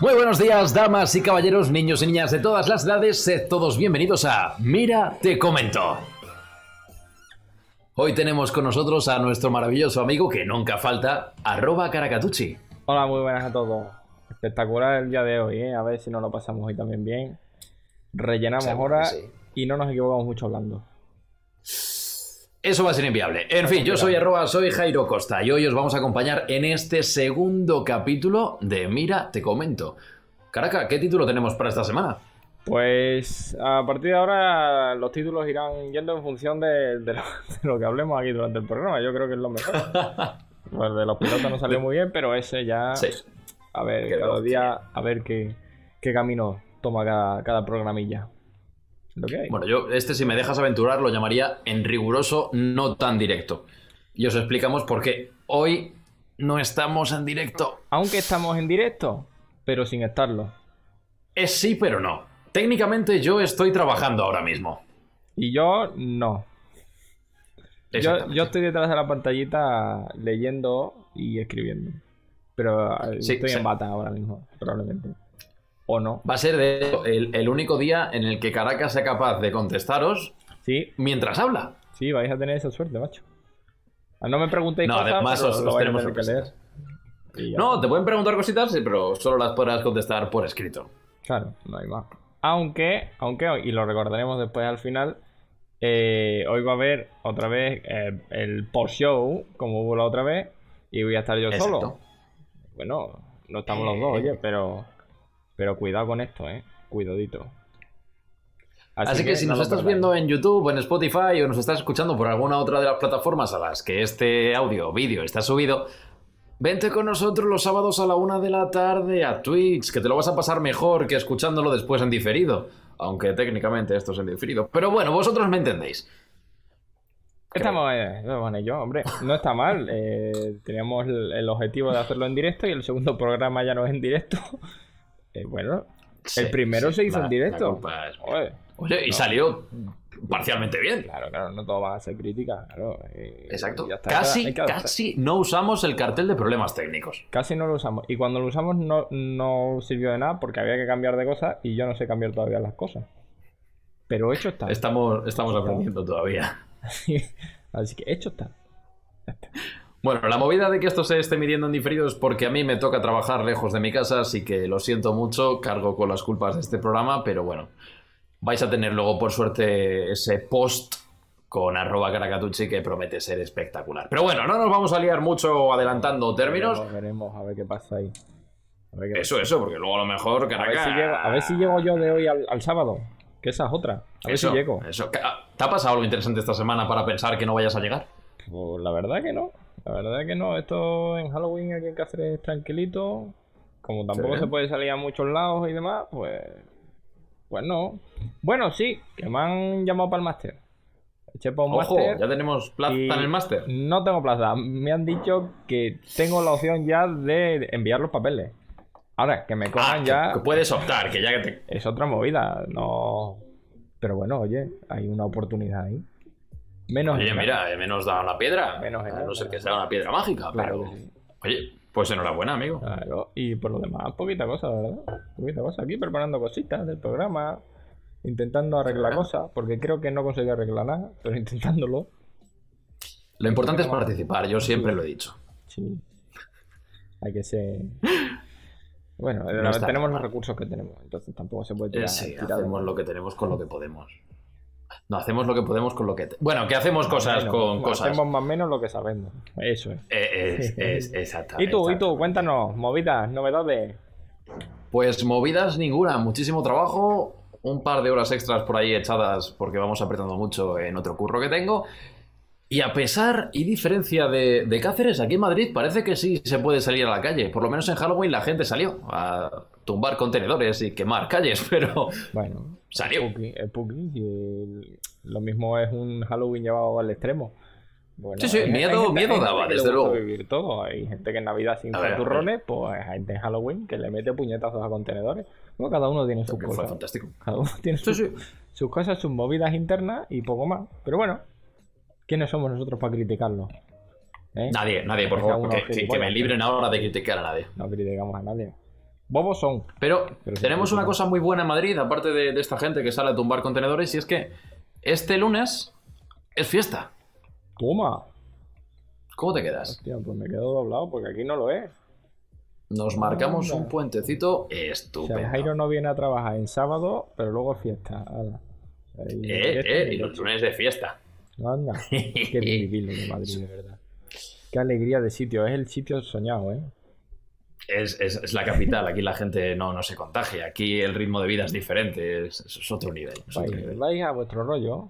Muy buenos días, damas y caballeros, niños y niñas de todas las edades, sed todos bienvenidos a Mira, te comento. Hoy tenemos con nosotros a nuestro maravilloso amigo que nunca falta, arroba caracatucci. Hola, muy buenas a todos. Espectacular el día de hoy, ¿eh? A ver si nos lo pasamos hoy también bien. Rellenamos horas sí. y no nos equivocamos mucho hablando. Eso va a ser inviable. En fin, yo soy arroba, soy Jairo Costa y hoy os vamos a acompañar en este segundo capítulo de Mira, te comento. Caraca, ¿qué título tenemos para esta semana? Pues a partir de ahora los títulos irán yendo en función de, de lo, de lo que hablemos aquí durante el programa. Yo creo que es lo mejor. Pues de los pilotos no salió muy bien, pero ese ya. Sí. A ver, cada día, a ver qué, qué camino toma cada, cada programilla. Lo que hay. Bueno, yo este, si me dejas aventurar, lo llamaría en riguroso no tan directo. Y os explicamos por qué. Hoy no estamos en directo. Aunque estamos en directo, pero sin estarlo. Es sí, pero no. Técnicamente yo estoy trabajando ahora mismo. Y yo no. Yo, estoy detrás de la pantallita leyendo y escribiendo. Pero eh, Sí, estoy sí. en bata ahora mismo, probablemente. O no. Va a ser de hecho, el, el único día en el que Caracas sea capaz de contestaros Sí, mientras habla. sí, vais a tener esa suerte, macho. Ah, No me preguntéis No, cosas, además os- tenemos que leer. ya. No, te pueden preguntar cositas, sí, pero solo las podrás contestar por escrito. Claro, no hay más. Aunque, aunque, y lo recordaremos después al final, eh, hoy va a haber otra vez eh, el post-show, como hubo la otra vez, y voy a estar yo solo. Exacto. Bueno, no estamos los Eh. dos, oye, pero, pero cuidado con esto, eh. Cuidadito. Así, que, si no nos estás viendo en YouTube, en Spotify o nos estás escuchando por alguna otra de las plataformas a las que este audio o vídeo está subido, vente con nosotros los sábados a la una de la tarde a Twitch, que te lo vas a pasar mejor que escuchándolo después en diferido. Aunque técnicamente esto es en diferido. Pero bueno, vosotros me entendéis. Estamos, eh, bueno, yo, hombre, no está mal. eh, teníamos el, el objetivo de hacerlo en directo y el segundo programa ya no es en directo. Eh, bueno, Sí, el primero sí, se hizo la- en directo. Oye, Oye, y salió parcialmente bien. claro, claro, no todo va a ser crítica, claro. eh, Exacto. está, Casi, casi no usamos el cartel de problemas técnicos. Casi no lo usamos. Y cuando lo usamos no, no sirvió de nada porque había que cambiar de cosas y yo no sé cambiar todavía las cosas. Pero hecho está. Estamos, estamos aprendiendo todavía. Así que hecho está. Bueno, la movida de que esto se esté midiendo en diferido es porque a mí me toca trabajar lejos de mi casa, así que lo siento mucho, cargo con las culpas de este programa, pero bueno, vais a tener luego por suerte ese post con arroba caracatucci que promete ser espectacular. Pero bueno, no nos vamos a liar mucho adelantando términos. Veremos, veremos a ver qué pasa ahí. A ver, qué Eso, eso, porque luego a lo mejor a ver, Caracas... si llego, a ver si llego yo de hoy al, al sábado. Que esa es otra. A ver Eso, si llego. eso. ¿Te ha pasado algo interesante esta semana para pensar que no vayas a llegar? Pues la verdad que no. La verdad que no. Esto en Halloween aquí en Cáceres es tranquilito. Como tampoco Sí. se puede salir a muchos lados y demás, pues. Pues no. Bueno, sí, que me han llamado para el máster. Eché para un Ojo, máster. ya tenemos plaza en el máster. No tengo plaza. Me han dicho que tengo la opción ya de enviar los papeles. Ahora, que me Ah, cojan que- ya. que puedes optar, que ya que te... Es otra movida. No. Pero bueno, oye, hay una oportunidad ahí. Menos. Oye, en- mira, eh, menos da una piedra. Menos a no ser que sea una piedra mágica, Claro pero... sí. Oye, pues enhorabuena, amigo. Claro, y por lo demás, poquita cosa, ¿verdad? Poquita cosa. Aquí preparando cositas del programa, intentando arreglar cosas, porque creo que no conseguí arreglar nada, pero intentándolo. Lo importante es participar, yo siempre lo he dicho. Sí. Hay que ser. Bueno, No tenemos mal. los recursos que tenemos, entonces tampoco se puede Eh, tirar. sí, hacemos lo que tenemos con lo que podemos. No, hacemos lo que podemos con lo que... te- Bueno, que hacemos Más cosas menos, con cosas. Hacemos más o menos lo que sabemos. Eso es. Eh, es, es- exacta- ¿Y tú, y tú? exactamente. Cuéntanos, movidas, novedades. Pues movidas ninguna, muchísimo trabajo, un par de horas extras por ahí echadas porque vamos apretando mucho en otro curro que tengo. Y a pesar y diferencia de, de Cáceres, aquí en Madrid parece que sí se puede salir a la calle. Por lo menos en Halloween la gente salió a tumbar contenedores y quemar calles, pero Bueno, Salió. Y el- lo mismo es un Halloween llevado al extremo. Bueno, Sí, sí, hay- miedo- daba, desde luego. vivir todo. Hay gente que en Navidad sin turrones, pues hay gente en Halloween que le mete puñetazos a contenedores. Bueno, cada uno tiene sus que fue cosas. fantástico. Cada uno tiene Sí, sus, sí. sus cosas, sus movidas internas y poco más. Pero bueno, ¿quiénes somos nosotros para criticarlo? ¿Eh? Nadie, nadie, por favor, que, me libren ahora de criticar a nadie. No criticamos a nadie. Bobos son. Pero, Pero sí, tenemos sí, una sí. cosa muy buena en Madrid, aparte de, de esta gente que sale a tumbar contenedores, y es que este lunes es fiesta. Toma. ¿Cómo te quedas? Hostia, pues me quedo doblado porque aquí no lo es. Nos marcamos Anda. un puentecito O sea, estupendo. Jairo no viene a trabajar en sábado, pero luego es fiesta. Ala. Ahí, Eh, fiesta eh, y los lunes de fiesta. Anda. Qué vivir de Madrid, de verdad. Qué alegría de sitio. Es el sitio soñado, ¿eh? Es, es- es la capital, aquí la gente no, no se contagia, aquí el ritmo de vida es diferente, es, es otro nivel. es otro Vais, nivel. vais a vuestro rollo.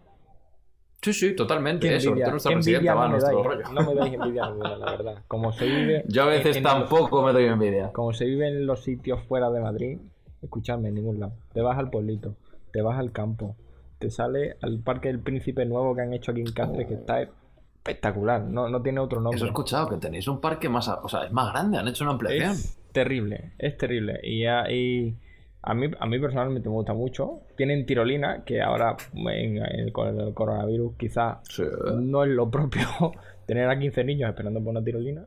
Sí, sí, totalmente. Qué eh, envidia, nuestra presidenta va a nuestro dais, rollo. no me dais envidia ninguna, la verdad. Como se vive, Yo a veces en- en los- tampoco me doy envidia. como se vive en los sitios fuera de Madrid, escuchadme, en ningún lado. Te vas al pueblito, te vas al campo, te sale al Parque del Príncipe nuevo que han hecho aquí en Cáceres, que está espectacular. No, no tiene otro nombre. Eso he escuchado, que tenéis un parque más... O sea, es más grande, han hecho una ampliación. Es terrible, es terrible. Y, a- y a, mí, a mí personalmente me gusta mucho. Tienen tirolina, que ahora en- en- con el coronavirus quizás Sí. no es lo propio tener a 15 niños esperando por una tirolina.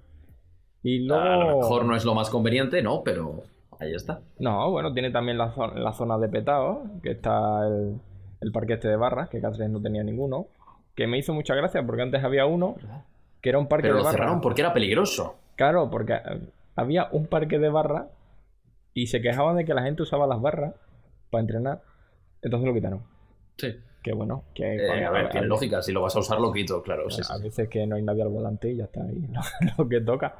Y luego... A lo mejor no es lo más conveniente, no, pero ahí está. No, bueno, tiene también la, zo- la zona de petao, que está el, el parque este de barras, que Cáceres no tenía ninguno. Que me hizo mucha gracia porque antes había uno que era un parque Pero de lo barras. cerraron porque era peligroso. Claro, porque eh, había un parque de barras y se quejaban de que la gente usaba las barras para entrenar. Entonces lo quitaron. Sí. Que bueno, que Eh, a ver, tiene lógica, si lo vas a usar lo quito, claro. sí, a sí. veces que no hay nadie al volante y ya está ahí lo, lo que toca.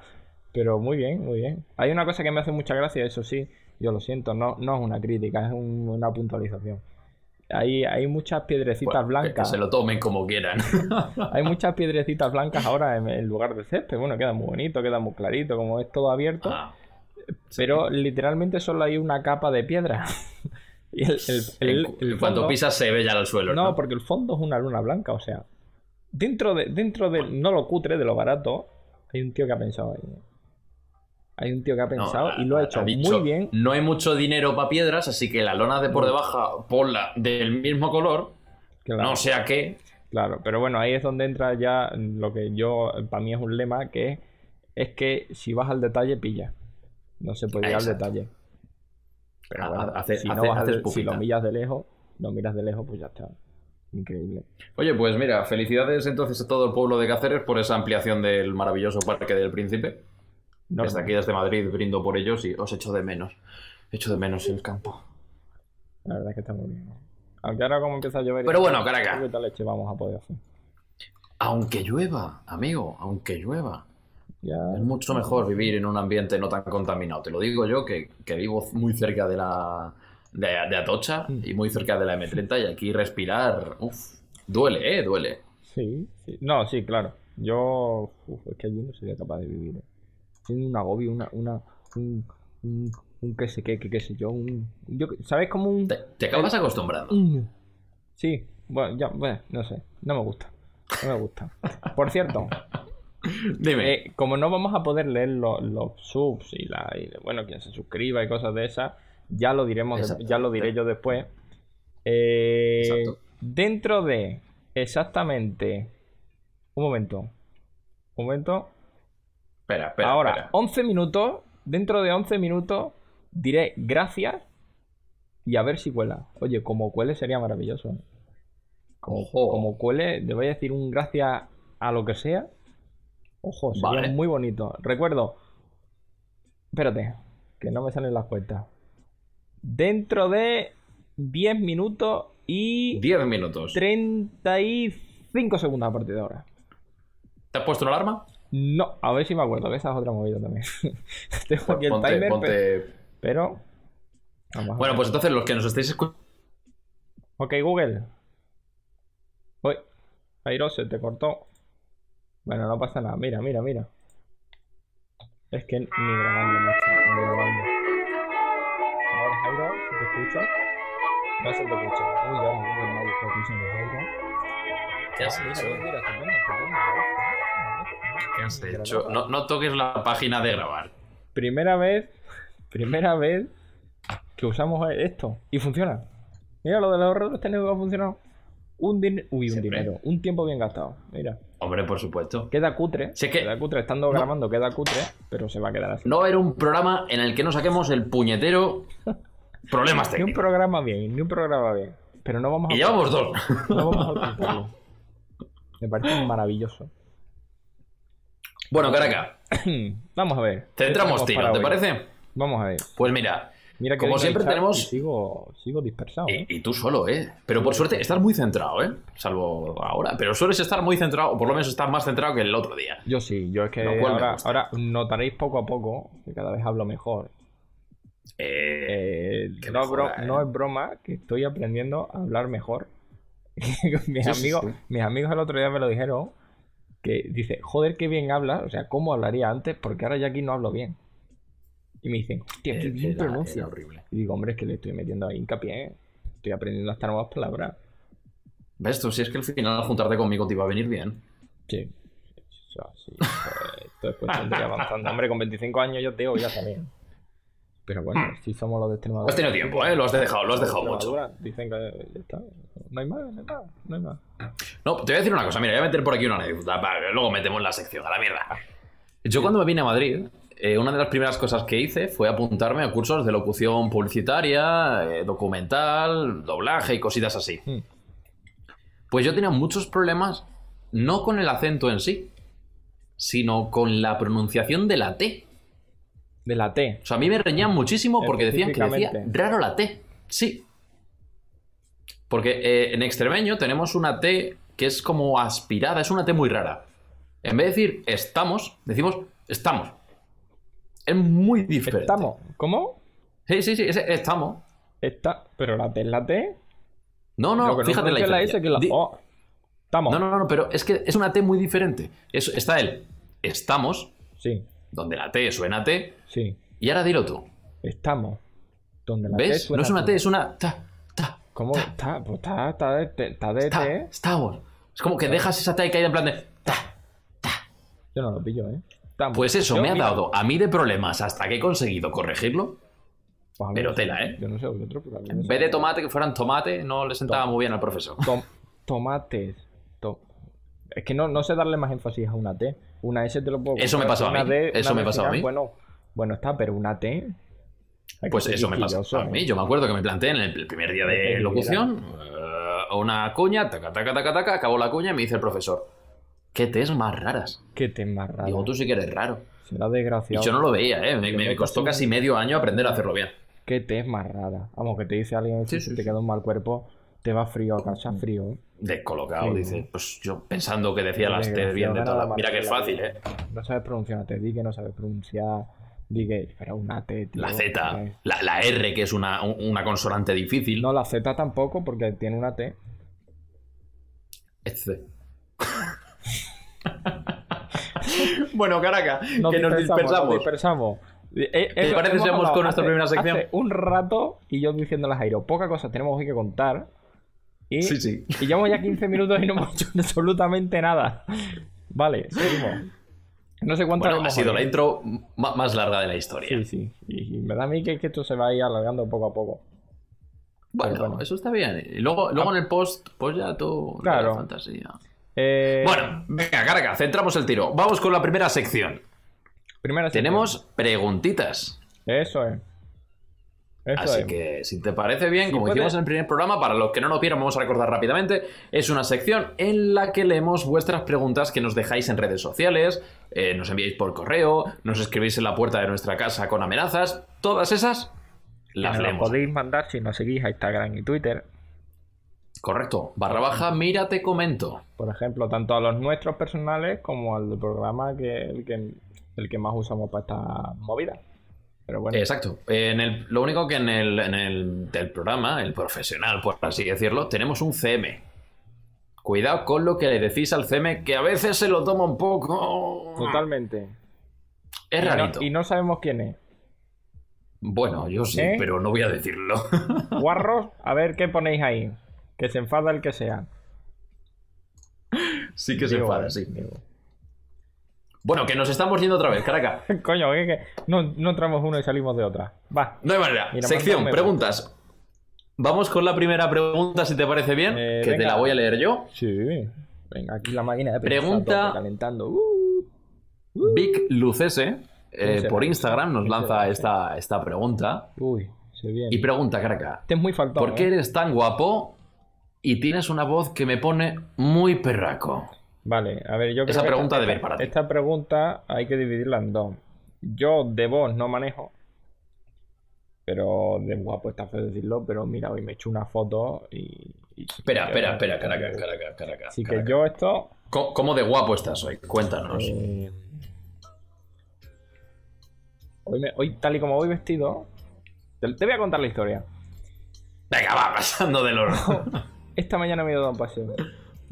Pero muy bien, muy bien. Hay una cosa que me hace mucha gracia, eso sí, yo lo siento, no, no es una crítica, es un- una puntualización. Hay, hay muchas piedrecitas blancas. Que se lo tomen como quieran. Hay muchas piedrecitas blancas ahora en, en lugar de césped. Bueno, queda muy bonito, queda muy clarito, como es todo abierto. Ah, Pero literalmente solo hay una capa de piedra. y el, el- el- en, el fondo- pisas se ve ya al suelo. No, No, porque el fondo es una luna blanca, o sea. Dentro de, dentro de, no lo cutre, de lo barato, hay un tío que ha pensado ahí. Hay un tío que ha No, pensado y lo ha hecho dicho, muy bien. No hay mucho dinero para piedras, así que la lona de por No. debajo ponla del mismo color, Claro, no sea que. claro, pero bueno, ahí es donde entra ya lo que yo, para mí es un lema, que es, es que si vas al detalle, pilla. No se puede ir al detalle. Pero bueno, hace- si, no hace- al- si lo miras de lejos, lo miras de lejos, pues ya está. Increíble. Oye, pues mira, felicidades entonces a todo el pueblo de Cáceres por esa ampliación del maravilloso Parque del Príncipe. No, Desde aquí, desde Madrid, brindo por ellos y os echo de menos. Echo de menos el campo. La verdad es que está muy bien. Aunque ahora como empieza a llover... Pero bueno, Caracas. ¿Qué tal leche vamos a poder hacer? Aunque llueva, amigo, aunque llueva. Ya... Es mucho mejor vivir en un ambiente no tan contaminado. Te lo digo yo, que, que vivo muy cerca de la de, de Atocha Mm. y muy cerca de la M30 y aquí respirar, uff, duele, ¿eh? Duele. Sí, sí. No, sí, claro. Yo... uf, es que allí no sería capaz de vivir. ¿eh? Tiene un agobio, una... una un, un, un qué sé qué, qué, qué sé yo, un... Yo, ¿Sabes? Como un... Te, te acabas acostumbrando. un- Sí, bueno, ya, bueno, no sé. No me gusta. No me gusta. Por cierto, Dime. Eh, como no vamos a poder leer lo- los subs y, la, y, bueno, quien se suscriba y cosas de esas, ya lo diremos, ya lo diré yo después. Eh, dentro de exactamente un momento, un momento. Espera, espera. Ahora, espera. 11 minutos, dentro de 11 minutos diré gracias y a ver si cuela. Oye, como cuele sería maravilloso. ¿eh? Como, Ojo. como cuele, te voy a decir un gracias a lo que sea. Ojo, sería Vale. muy bonito. Recuerdo. Espérate, que no me salen las cuentas. Dentro de 10 minutos y 10 minutos. 35 segundos a partir de ahora. ¿Te has puesto una alarma? No, a ver si me acuerdo, que esa es otra movida también. Tengo aquí el Ponte- timer, ponte- pe- pero. Vamos a Bueno, ver. pues entonces los que nos estéis escuchando. Ok, Google. Uy, Jairo, se te cortó. Bueno, no pasa nada. Mira, mira, mira. Es que ni grabando, macho. Ni grabando. Ahora, Jairo, ¿se te escucha? No se te escucha. Uy, ahora Google no ha buscado quién se Jairo. ¿Qué has Ah, hecho? mira, mira, estupendo, estupendo. ¿Qué has hecho? No, no toques la página de grabar. Primera vez, primera vez que usamos esto y funciona. Mira lo de los errores técnicos ha funcionado. Un dinero, uy, un dinero, un tiempo bien gastado. Mira. Hombre, por supuesto. Queda cutre. Si es que- Queda cutre. Estando grabando queda cutre, pero se va a quedar así. No va a haber un programa en el que no saquemos el puñetero problemas Ni un técnicos. programa bien, ni un programa bien. Pero no vamos a Y llevamos dos. No vamos a. Me parece maravilloso. Bueno, Caraca, Vamos a ver. ¿qué centramos tiro, ¿te hoy? parece? Vamos a ver. Pues mira, Mira que Como siempre tenemos- Sigo, sigo dispersado. ¿eh? y, y tú solo, ¿eh? Pero por suerte estás muy centrado, ¿eh? Salvo ahora. Pero sueles estar muy centrado, o por lo menos estás más centrado que el otro día. Yo sí, yo es que ahora, notaréis poco a poco que cada vez hablo mejor. Eh, Eh, no, es bro- mejora, no es broma que estoy aprendiendo a hablar mejor. mis, sí, amigos, sí. mis amigos el otro día me lo dijeron. Que dice, joder, qué bien hablas. O sea, ¿cómo hablaría antes? Porque ahora ya aquí no hablo bien. Y me dicen, hostia, qué eh, bien era- pronuncia. horrible. Y digo, hombre, es que le estoy metiendo ahí hincapié. Estoy aprendiendo hasta nuevas palabras. ¿Ves tú? Si es que al final juntarte conmigo te iba a venir bien. Sí. O sea, sí, eh, Esto es cuestión de ir avanzando. Hombre, con 25 años yo te digo, ya también. Pero bueno, si somos los de Extremadura. Has tenido tiempo, ¿eh? Lo has dejado, lo has dejado mucho. Dicen que ya está. No hay más, no hay más, no hay más. No, te voy a decir una cosa. Mira, voy a meter por aquí una anécdota. luego metemos la sección a la mierda. Yo cuando me vine a Madrid, eh, una de las primeras cosas que hice fue apuntarme a cursos de locución publicitaria, eh, documental, doblaje y cositas así. Hmm. Pues yo tenía muchos problemas, no con el acento en sí, sino con la pronunciación de la T. De la T. O sea, a mí me reñían muchísimo porque decían que decía raro la T. Sí. Porque eh, en extremeño tenemos una T que es como aspirada, es una T muy rara. En vez de decir estamos, decimos estamos. Es muy diferente. Estamos. ¿Cómo? Sí, sí, sí, ese estamos. Está. Pero la T es la T. No, no, fíjate no la es la. S que. Estamos. No, no, no, no, pero es que es una T muy diferente. Es- está el estamos, Sí, donde la T suena T, sí. y ahora dilo tú. Estamos. Donde la T ¿Ves? suena No es una T. T, es una ta, ta, ¿Cómo? Está, pues está, está de, T- está de ta, T. estamos. Es como que dejas esa T caída en plan de ta. Yo no lo pillo, ¿eh? Estamos. Pues eso Yo, me ha mira, dado a mí de problemas hasta que he conseguido corregirlo. pues pero tela, ¿eh? Yo no sé vosotros, pero En vez de tomate, que fueran tomate, no le sentaba muy bien al profesor. Tom- tomates. Es que no, no sé darle más énfasis a una T. Una S te lo puedo Eso me pasó a una mí, D, eso me pasó a mí. Bueno, bueno está, pero una T. Pues eso me pasó a mí. ¿eh? Yo me acuerdo que me planteé en el primer día de locución eh, una cuña, taca, taca, taca, taca, acabó la cuña y me dice el profesor, ¿qué T's más raras? Qué T más raro. Digo, tú sí que eres raro. Será Y desgraciado. yo no lo veía, ¿eh? Me, me- costó casi medio año aprender a hacerlo bien. Qué T es más rara. Vamos, que te dice alguien Sí, si sí, te sí. queda un mal cuerpo, te va frío a casa, frío. ¿eh? Descolocado, Sí. dice. Pues yo pensando que decía las T bien de todas. la Mira que es fácil, ¿eh? No sabes pronunciar una T, di que no sabes pronunciar. Di que. Pero una T, tío. La Z, la, la R, que es una, un- una consonante difícil. No, la Z tampoco, porque tiene una T. Es C. bueno, Caraca, Nos que nos dispersamos, nos dispersamos. Eh, eh, eso, parece hablado con nuestra hace- primera sección? hace un rato y yo diciéndole a Jairo, poca cosa tenemos hoy que contar. Y, Sí, sí. y llevamos ya 15 minutos y no hemos hecho absolutamente nada. Vale, seguimos. No sé cuánto Bueno, ha sido la intro más larga de la historia. Sí, sí. Y, y me da a mí que, que esto se va a ir alargando poco a poco. Bueno, bueno. eso está bien. Y luego, luego en el post, pues ya tú. Claro. la fantasía. Eh, Bueno, venga, Caraca, centramos el tiro. Vamos con la primera sección. primera sección. Tenemos preguntitas. Eso es. Eso Así es. que, si te parece bien, como puede- hicimos en el primer programa, para los que no lo vieron, vamos a recordar rápidamente. Es una sección en la que leemos vuestras preguntas que nos dejáis en redes sociales, eh, nos enviáis por correo, nos escribís en la puerta de nuestra casa con amenazas. Todas esas las leemos. podéis mandar si nos seguís a Instagram y Twitter. Correcto. Barra baja, mira, te comento. Por ejemplo, tanto a los nuestros personales como al del programa que el que, el que más usamos para esta movida. Pero bueno, Exacto. En el, lo único que en el, en el del programa, el profesional, por así decirlo, tenemos un CM. Cuidado con lo que le decís al CM, que a veces se lo toma un poco. totalmente. Es Y no- rarito. y no sabemos quién es. Bueno, yo sí, ¿Eh? pero no voy a decirlo. Guarros, a ver qué ponéis ahí. Que se enfada el que sea. sí que se enfada, eh, sí. digo. Bueno, que nos estamos yendo otra vez, caraca. Coño, es que no, no entramos uno y salimos de otra. Va. No hay manera. Mira, Sección, preguntas. Vamos con la primera pregunta, si te parece bien, Eh, que te la voy a leer yo. Sí. Venga, aquí la máquina de Pregunta... calentando. Uh, uh. Big Lucese eh, por Instagram nos lanza esta, esta pregunta. Uy, se viene. Y pregunta, Caraca. Este es muy faltón. ¿Por qué ¿eh? eres tan guapo y tienes una voz que me pone muy perraco? Vale, a ver, yo creo Esa que pregunta esta, debe ir para ti. Esta pregunta hay que dividirla en dos. Yo de voz no manejo. Pero de guapo está feo decirlo, pero mira, hoy me he hecho una foto y... y- Espera, espera, espera, Caraca, Caraca, Caraca. Así que yo esto... ¿Cómo, cómo de guapo estás hoy? Cuéntanos. eh, hoy, me- hoy, tal y como voy vestido... Te, te voy a contar la historia. Venga, va, pasando de los... Esta mañana me he dado un paseo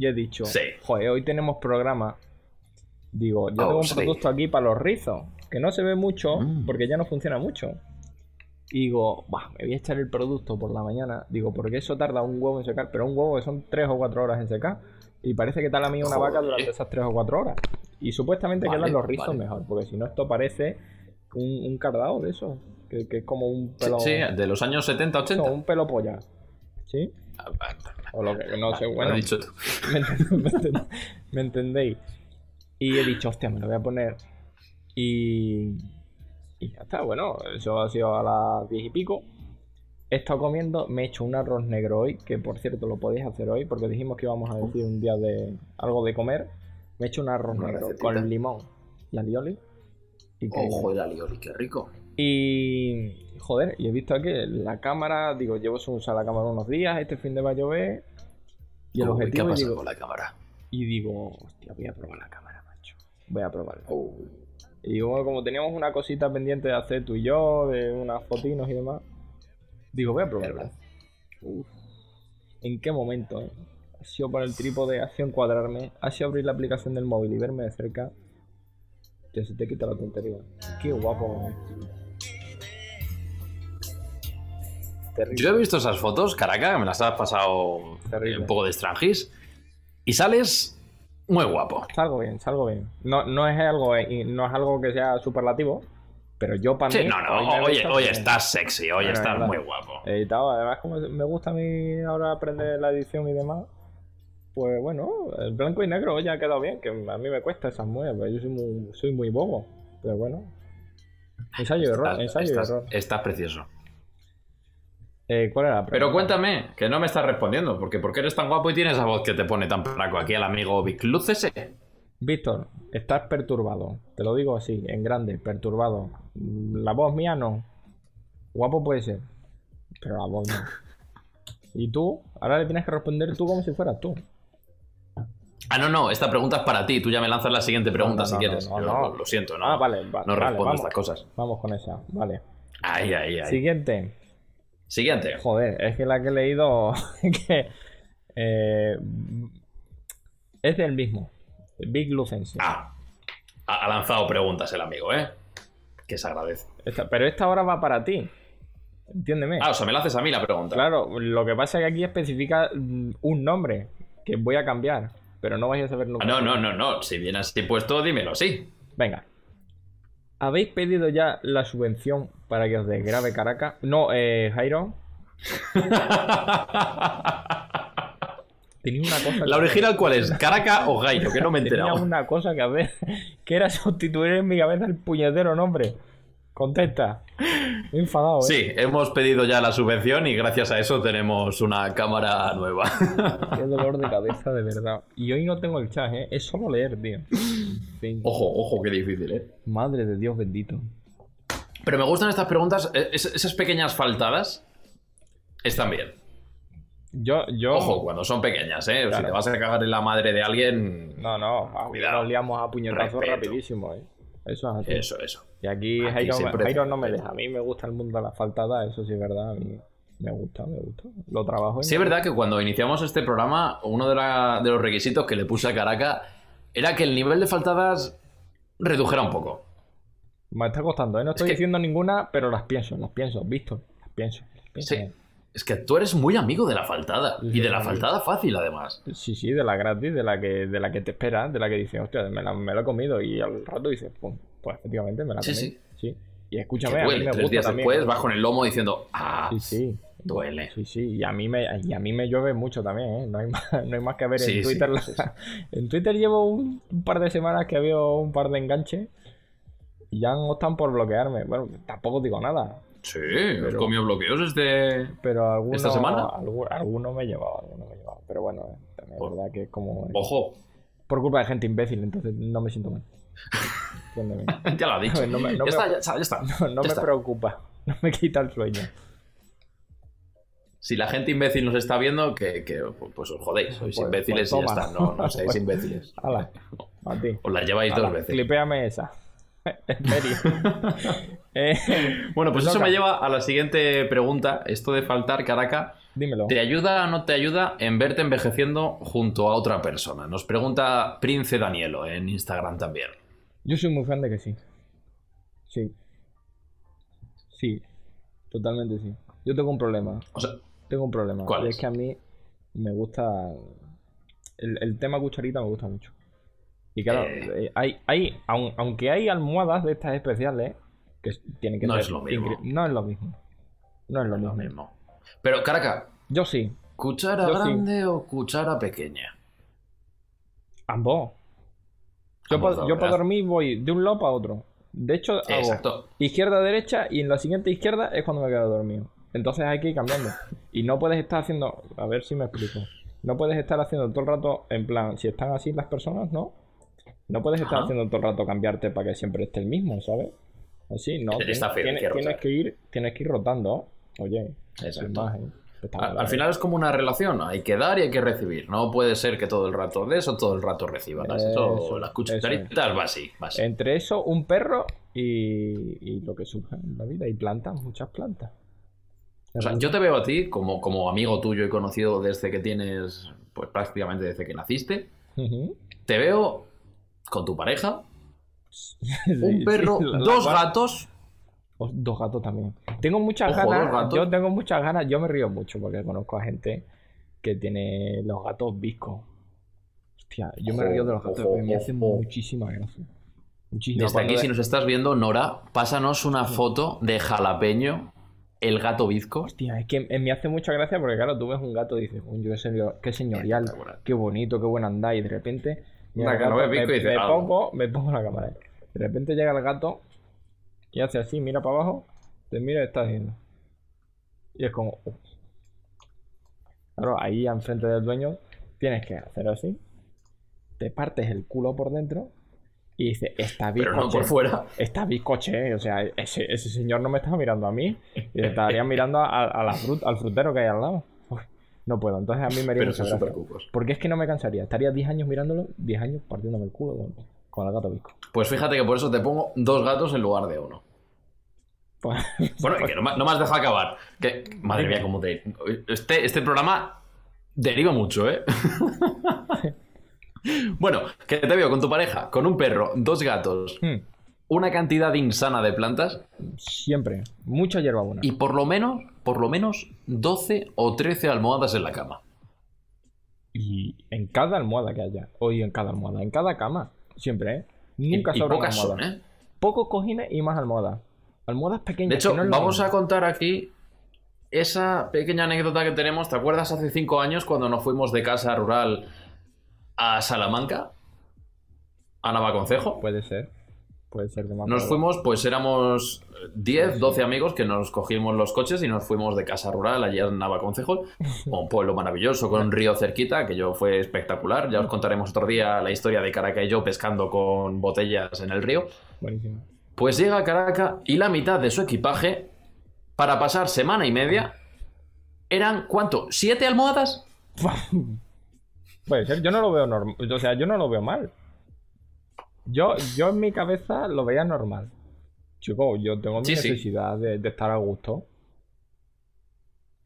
y he dicho, Sí. joder, hoy tenemos programa. Digo, yo Oh, tengo un sí. producto aquí para los rizos, que no se ve mucho Mm. porque ya no funciona mucho. Y digo, bah, me voy a echar el producto por la mañana. Digo, porque eso tarda un huevo en secar, pero un huevo que son 3 o 4 horas en secar. Y parece que tal a mí una Joder. vaca durante esas 3 o 4 horas. Y supuestamente Vale, quedan los rizos vale. mejor, porque si no esto parece un, un cardado de eso, que, que es como un Sí, pelo... sí, de los años 70, 80. no, un pelo polla. ¿Sí? O lo que no sé, bueno. has dicho tú. ¿Me, ent- me ent- me entendéis? Y he dicho, hostia, me lo voy a poner. Y. Y ya está, bueno, eso ha sido a las diez y pico. He estado comiendo, me he hecho un arroz negro hoy, que por cierto lo podéis hacer hoy, porque dijimos que íbamos a decir un día de algo de comer. Me he hecho un arroz Una negro recetita. con limón y alioli. Y, que- Ojo, el alioli, qué rico. y joder, y he visto aquí la cámara, digo, llevo sin usar la cámara unos días, este fin de va a llover. Y el Uy, ¿Qué objetivo ha digo, con la cámara? y digo, hostia, voy a probar la cámara, macho. Voy a probarla. Uy. Y digo, como teníamos una cosita pendiente de hacer tú y yo, de unas fotinos y demás, digo, voy a probarla. Uf. ¿En qué momento? eh? Ha sido por el trípode, ha sido encuadrarme, ha sido abrir la aplicación del móvil y verme de cerca. Que se te quita la tontería. Qué guapo. eh. Terrible. Yo he visto esas fotos, Caraca, me las has pasado Terrible. un poco de extranjis. Y sales muy guapo. Salgo bien, salgo bien. No, no es algo eh, no es algo que sea superlativo, pero yo para Sí, mí. no, no, oye, oye, estás sexy, hoy Bueno, estás verdad. muy guapo. editado. Además, como me gusta a mí ahora aprender la edición y demás, pues bueno, el blanco y negro ya ha quedado bien, que a mí me cuesta esas muevas, pues yo soy muy, soy muy bobo. Pero bueno, ensayo y error, ensayo y error. estás precioso. Eh, ¿Cuál era la pregunta? Pero cuéntame, que no me estás respondiendo, porque ¿por qué eres tan guapo y tienes esa voz que te pone tan placo aquí al amigo Vic Lucese? Víctor, estás perturbado. Te lo digo así, en grande, perturbado. La voz mía no. Guapo puede ser, pero la voz no. Y tú, ahora le tienes que responder tú como si fueras tú. Ah, no, no, esta pregunta es para ti. Tú ya me lanzas la siguiente pregunta no, si no, quieres. no. Lo, lo siento, ¿no? Ah, vale, vale. No vale, respondo vamos. estas cosas. Vamos con esa, vale. Ay, ay, ay. Siguiente. Siguiente. Joder, es que la que he leído que eh, es del mismo. Big Lucense. Ah, ha lanzado preguntas el amigo, ¿eh? Que se agradece. Esta- pero esta hora va para ti. Entiéndeme. Ah, o sea, me la haces a mí la pregunta. Claro, lo que pasa es que aquí especifica mm, un nombre que voy a cambiar, pero no vais a saber nunca. Ah, no, no, no, no. Si viene así puesto, dímelo, sí. Venga. ¿Habéis pedido ya la subvención para que os desgrabe Caracas? No, eh, Jairo. Tenía una cosa. ¿La original cuál es? ¿Caraca o Gairo? Que no me he Tenía enterado. una cosa que hacer, que era sustituir en mi cabeza el puñetero nombre. Contesta. Enfadado, ¿eh? Sí, hemos pedido ya la subvención y gracias a eso tenemos una cámara nueva. Qué dolor de cabeza, de verdad. Y hoy no tengo el chat, ¿eh? Es solo leer, tío. Sí. ojo, ojo, qué difícil, ¿eh? Madre de Dios bendito. Pero me gustan estas preguntas, eh, es- esas pequeñas faltadas están bien. Yo, yo. Ojo, cuando son pequeñas, ¿eh? Si te vas a cagar en la madre de alguien... No, no. a- Cuidado. Nos liamos a puñetazos rapidísimo, ¿eh? Eso es así. Eso, eso. Y aquí, Aquí siempre- Jairo no me deja. A mí me gusta el mundo de la faltada, eso sí es verdad. A mí me gusta, me gusta. Lo trabajo. Sí, es verdad que cuando iniciamos este programa, uno de, la- de los requisitos que le puse a Caraca era que el nivel de faltadas redujera un poco. Me está costando, ¿eh? No estoy que- diciendo ninguna, pero las pienso, las pienso, visto. Las pienso. las pienso. Sí. Es que tú eres muy amigo de la faltada. Y de la Sí. faltada fácil, además. Sí, sí, de la gratis, de la que, de la que te esperas, de la que dices, hostia, me, la- me lo he comido y al rato dices, pues, pues efectivamente me la Sí, comí. Sí. Y escúchame, Que a mí duele. me Tres gusta días también. después vas con el lomo diciendo, ah, Sí, sí. duele. Sí, sí, y a mí me, y a mí me llueve mucho también, ¿eh? No hay más, no hay más que ver Sí, en sí, Twitter. la- sí, sí. En Twitter llevo un, un par de semanas que había un par de enganches y ya no están por bloquearme. Bueno, tampoco digo nada, Sí, has comido bloqueos este... pero algunos, ¿Esta semana? algu- alguno me llevaba, alguno me llevaba. Pero bueno, eh, también es verdad que como... Ojo, Por culpa de gente imbécil, entonces no me siento mal. Ya lo ha dicho. No me- no ya, me- está, ya está, ya está. No, no Ya me está. preocupa, no me quita el sueño. Si la gente imbécil nos está viendo, que, que, pues os jodéis, sois Pues- imbéciles pues y ya está, no, no seáis Pues- imbéciles. A ti. Os la lleváis dos veces. Clipéame esa. en serio. Eh, Bueno, pues eso me lleva a la siguiente pregunta. Esto de faltar, Caraca, Dímelo. ¿te ayuda o no te ayuda en verte envejeciendo junto a otra persona? Nos pregunta Prince Danielo en Instagram también. Yo soy muy fan de que sí. Sí. Sí. Totalmente sí. Yo tengo un problema. O sea, Tengo un problema. ¿Cuál y es? es que a mí me gusta. El, el tema cucharita me gusta mucho. Y claro, Eh. eh, hay, hay, aun- aunque hay almohadas de estas especiales, que tienen que No ser es lo mismo. No es lo mismo. No es lo mismo. mismo. Pero, Caraca, Yo sí. ¿cuchara Yo sí. grande o cuchara pequeña? Ambos. Yo Ambos, para dormir voy de un lado para otro. De hecho, hago Exacto. izquierda derecha y en la siguiente izquierda es cuando me quedo dormido. Entonces hay que ir cambiando. Y no puedes estar haciendo, a ver si me explico. No puedes estar haciendo todo el rato, en plan, si están así las personas, ¿no? No puedes estar Ajá. haciendo todo el rato cambiarte para que siempre esté el mismo, ¿sabes? Así, no. Está tienes, que ir, tienes que ir rotando. Oye, Exacto. más, ¿eh? Al, final es como una relación, hay que dar y hay que recibir. No puede ser que todo el rato des o todo el rato recibas. Eso, las cucharitas va así, va así. Entre eso, un perro y, y lo que surja en la vida. Y plantas, muchas plantas. O sea, yo te veo a ti como, como amigo tuyo y conocido desde que tienes, pues prácticamente desde que naciste. Te veo con tu pareja, un perro, sí, la- la dos gatos. Dos gatos también. Tengo muchas Ojo, ganas. Yo tengo muchas ganas. Yo me río mucho porque conozco a gente que tiene los gatos viscos. Hostia, yo me río de los gatos. ojo, me hacen muchísima gracia. Muchísima. Desde aquí, de- si nos estás viendo, Nora, pásanos una foto de jalapeño, el gato bizco. Hostia, es que me hace mucha gracia porque, claro, tú ves un gato y dices, "Uy, qué, señor- qué señorial, qué bonito, qué buen andar. Y de repente, llega gato, me, pongo, me pongo la cámara. De repente llega el gato y hace así, mira para abajo, te mira y está haciendo. Y es como, "Uf". Claro, ahí enfrente del dueño tienes que hacer así, te partes el culo por dentro y dices, está Pero bizcoche. no por fuera. Está bizcoche, ¿eh? o sea, ese, ese señor no me estaba mirando a mí, y estaría mirando a, a la frut- al frutero que hay al lado. No puedo, entonces a mí me haría Pero son súper. Porque es que no me cansaría, estaría 10 años mirándolo, 10 años partiéndome el culo con, con el gato bizco. Pues fíjate que por eso te pongo dos gatos en lugar de uno. Pues, Bueno, y que no, no me has dejado acabar. Que, madre mía, cómo te. Este, este programa deriva mucho, ¿eh? bueno, que te veo con tu pareja, con un perro, dos gatos, hmm, una cantidad insana de plantas siempre, mucha hierbabuena. y por lo menos, por lo menos 12 o 13 almohadas en la cama. Y en cada almohada que haya, hoy en cada almohada, en cada cama, siempre, ¿eh? Nunca sobran pocas son, almohadas. ¿eh? Pocos cojines y más almohadas. Almohadas pequeñas. De hecho, no vamos a contar aquí esa pequeña anécdota que tenemos. ¿Te acuerdas hace cinco años cuando nos fuimos de casa rural a Salamanca? A Navaconcejo. Puede ser. Puede ser me Nos fuimos, pues éramos 10, 12 amigos que nos cogimos los coches y nos fuimos de casa rural allí a Navaconcejo, un pueblo maravilloso con un río cerquita, que yo fue espectacular. Ya os contaremos otro día la historia de Caraca y yo pescando con botellas en el río. Buenísimo. Pues llega a Caraca y la mitad de su equipaje, para pasar semana y media, eran, ¿cuánto? ¿Siete almohadas? Puede ser, yo no lo veo normal. O sea, yo no lo veo mal. Yo, yo en mi cabeza lo veía normal. Chico, yo tengo mi Sí, sí. necesidad de, de estar a gusto.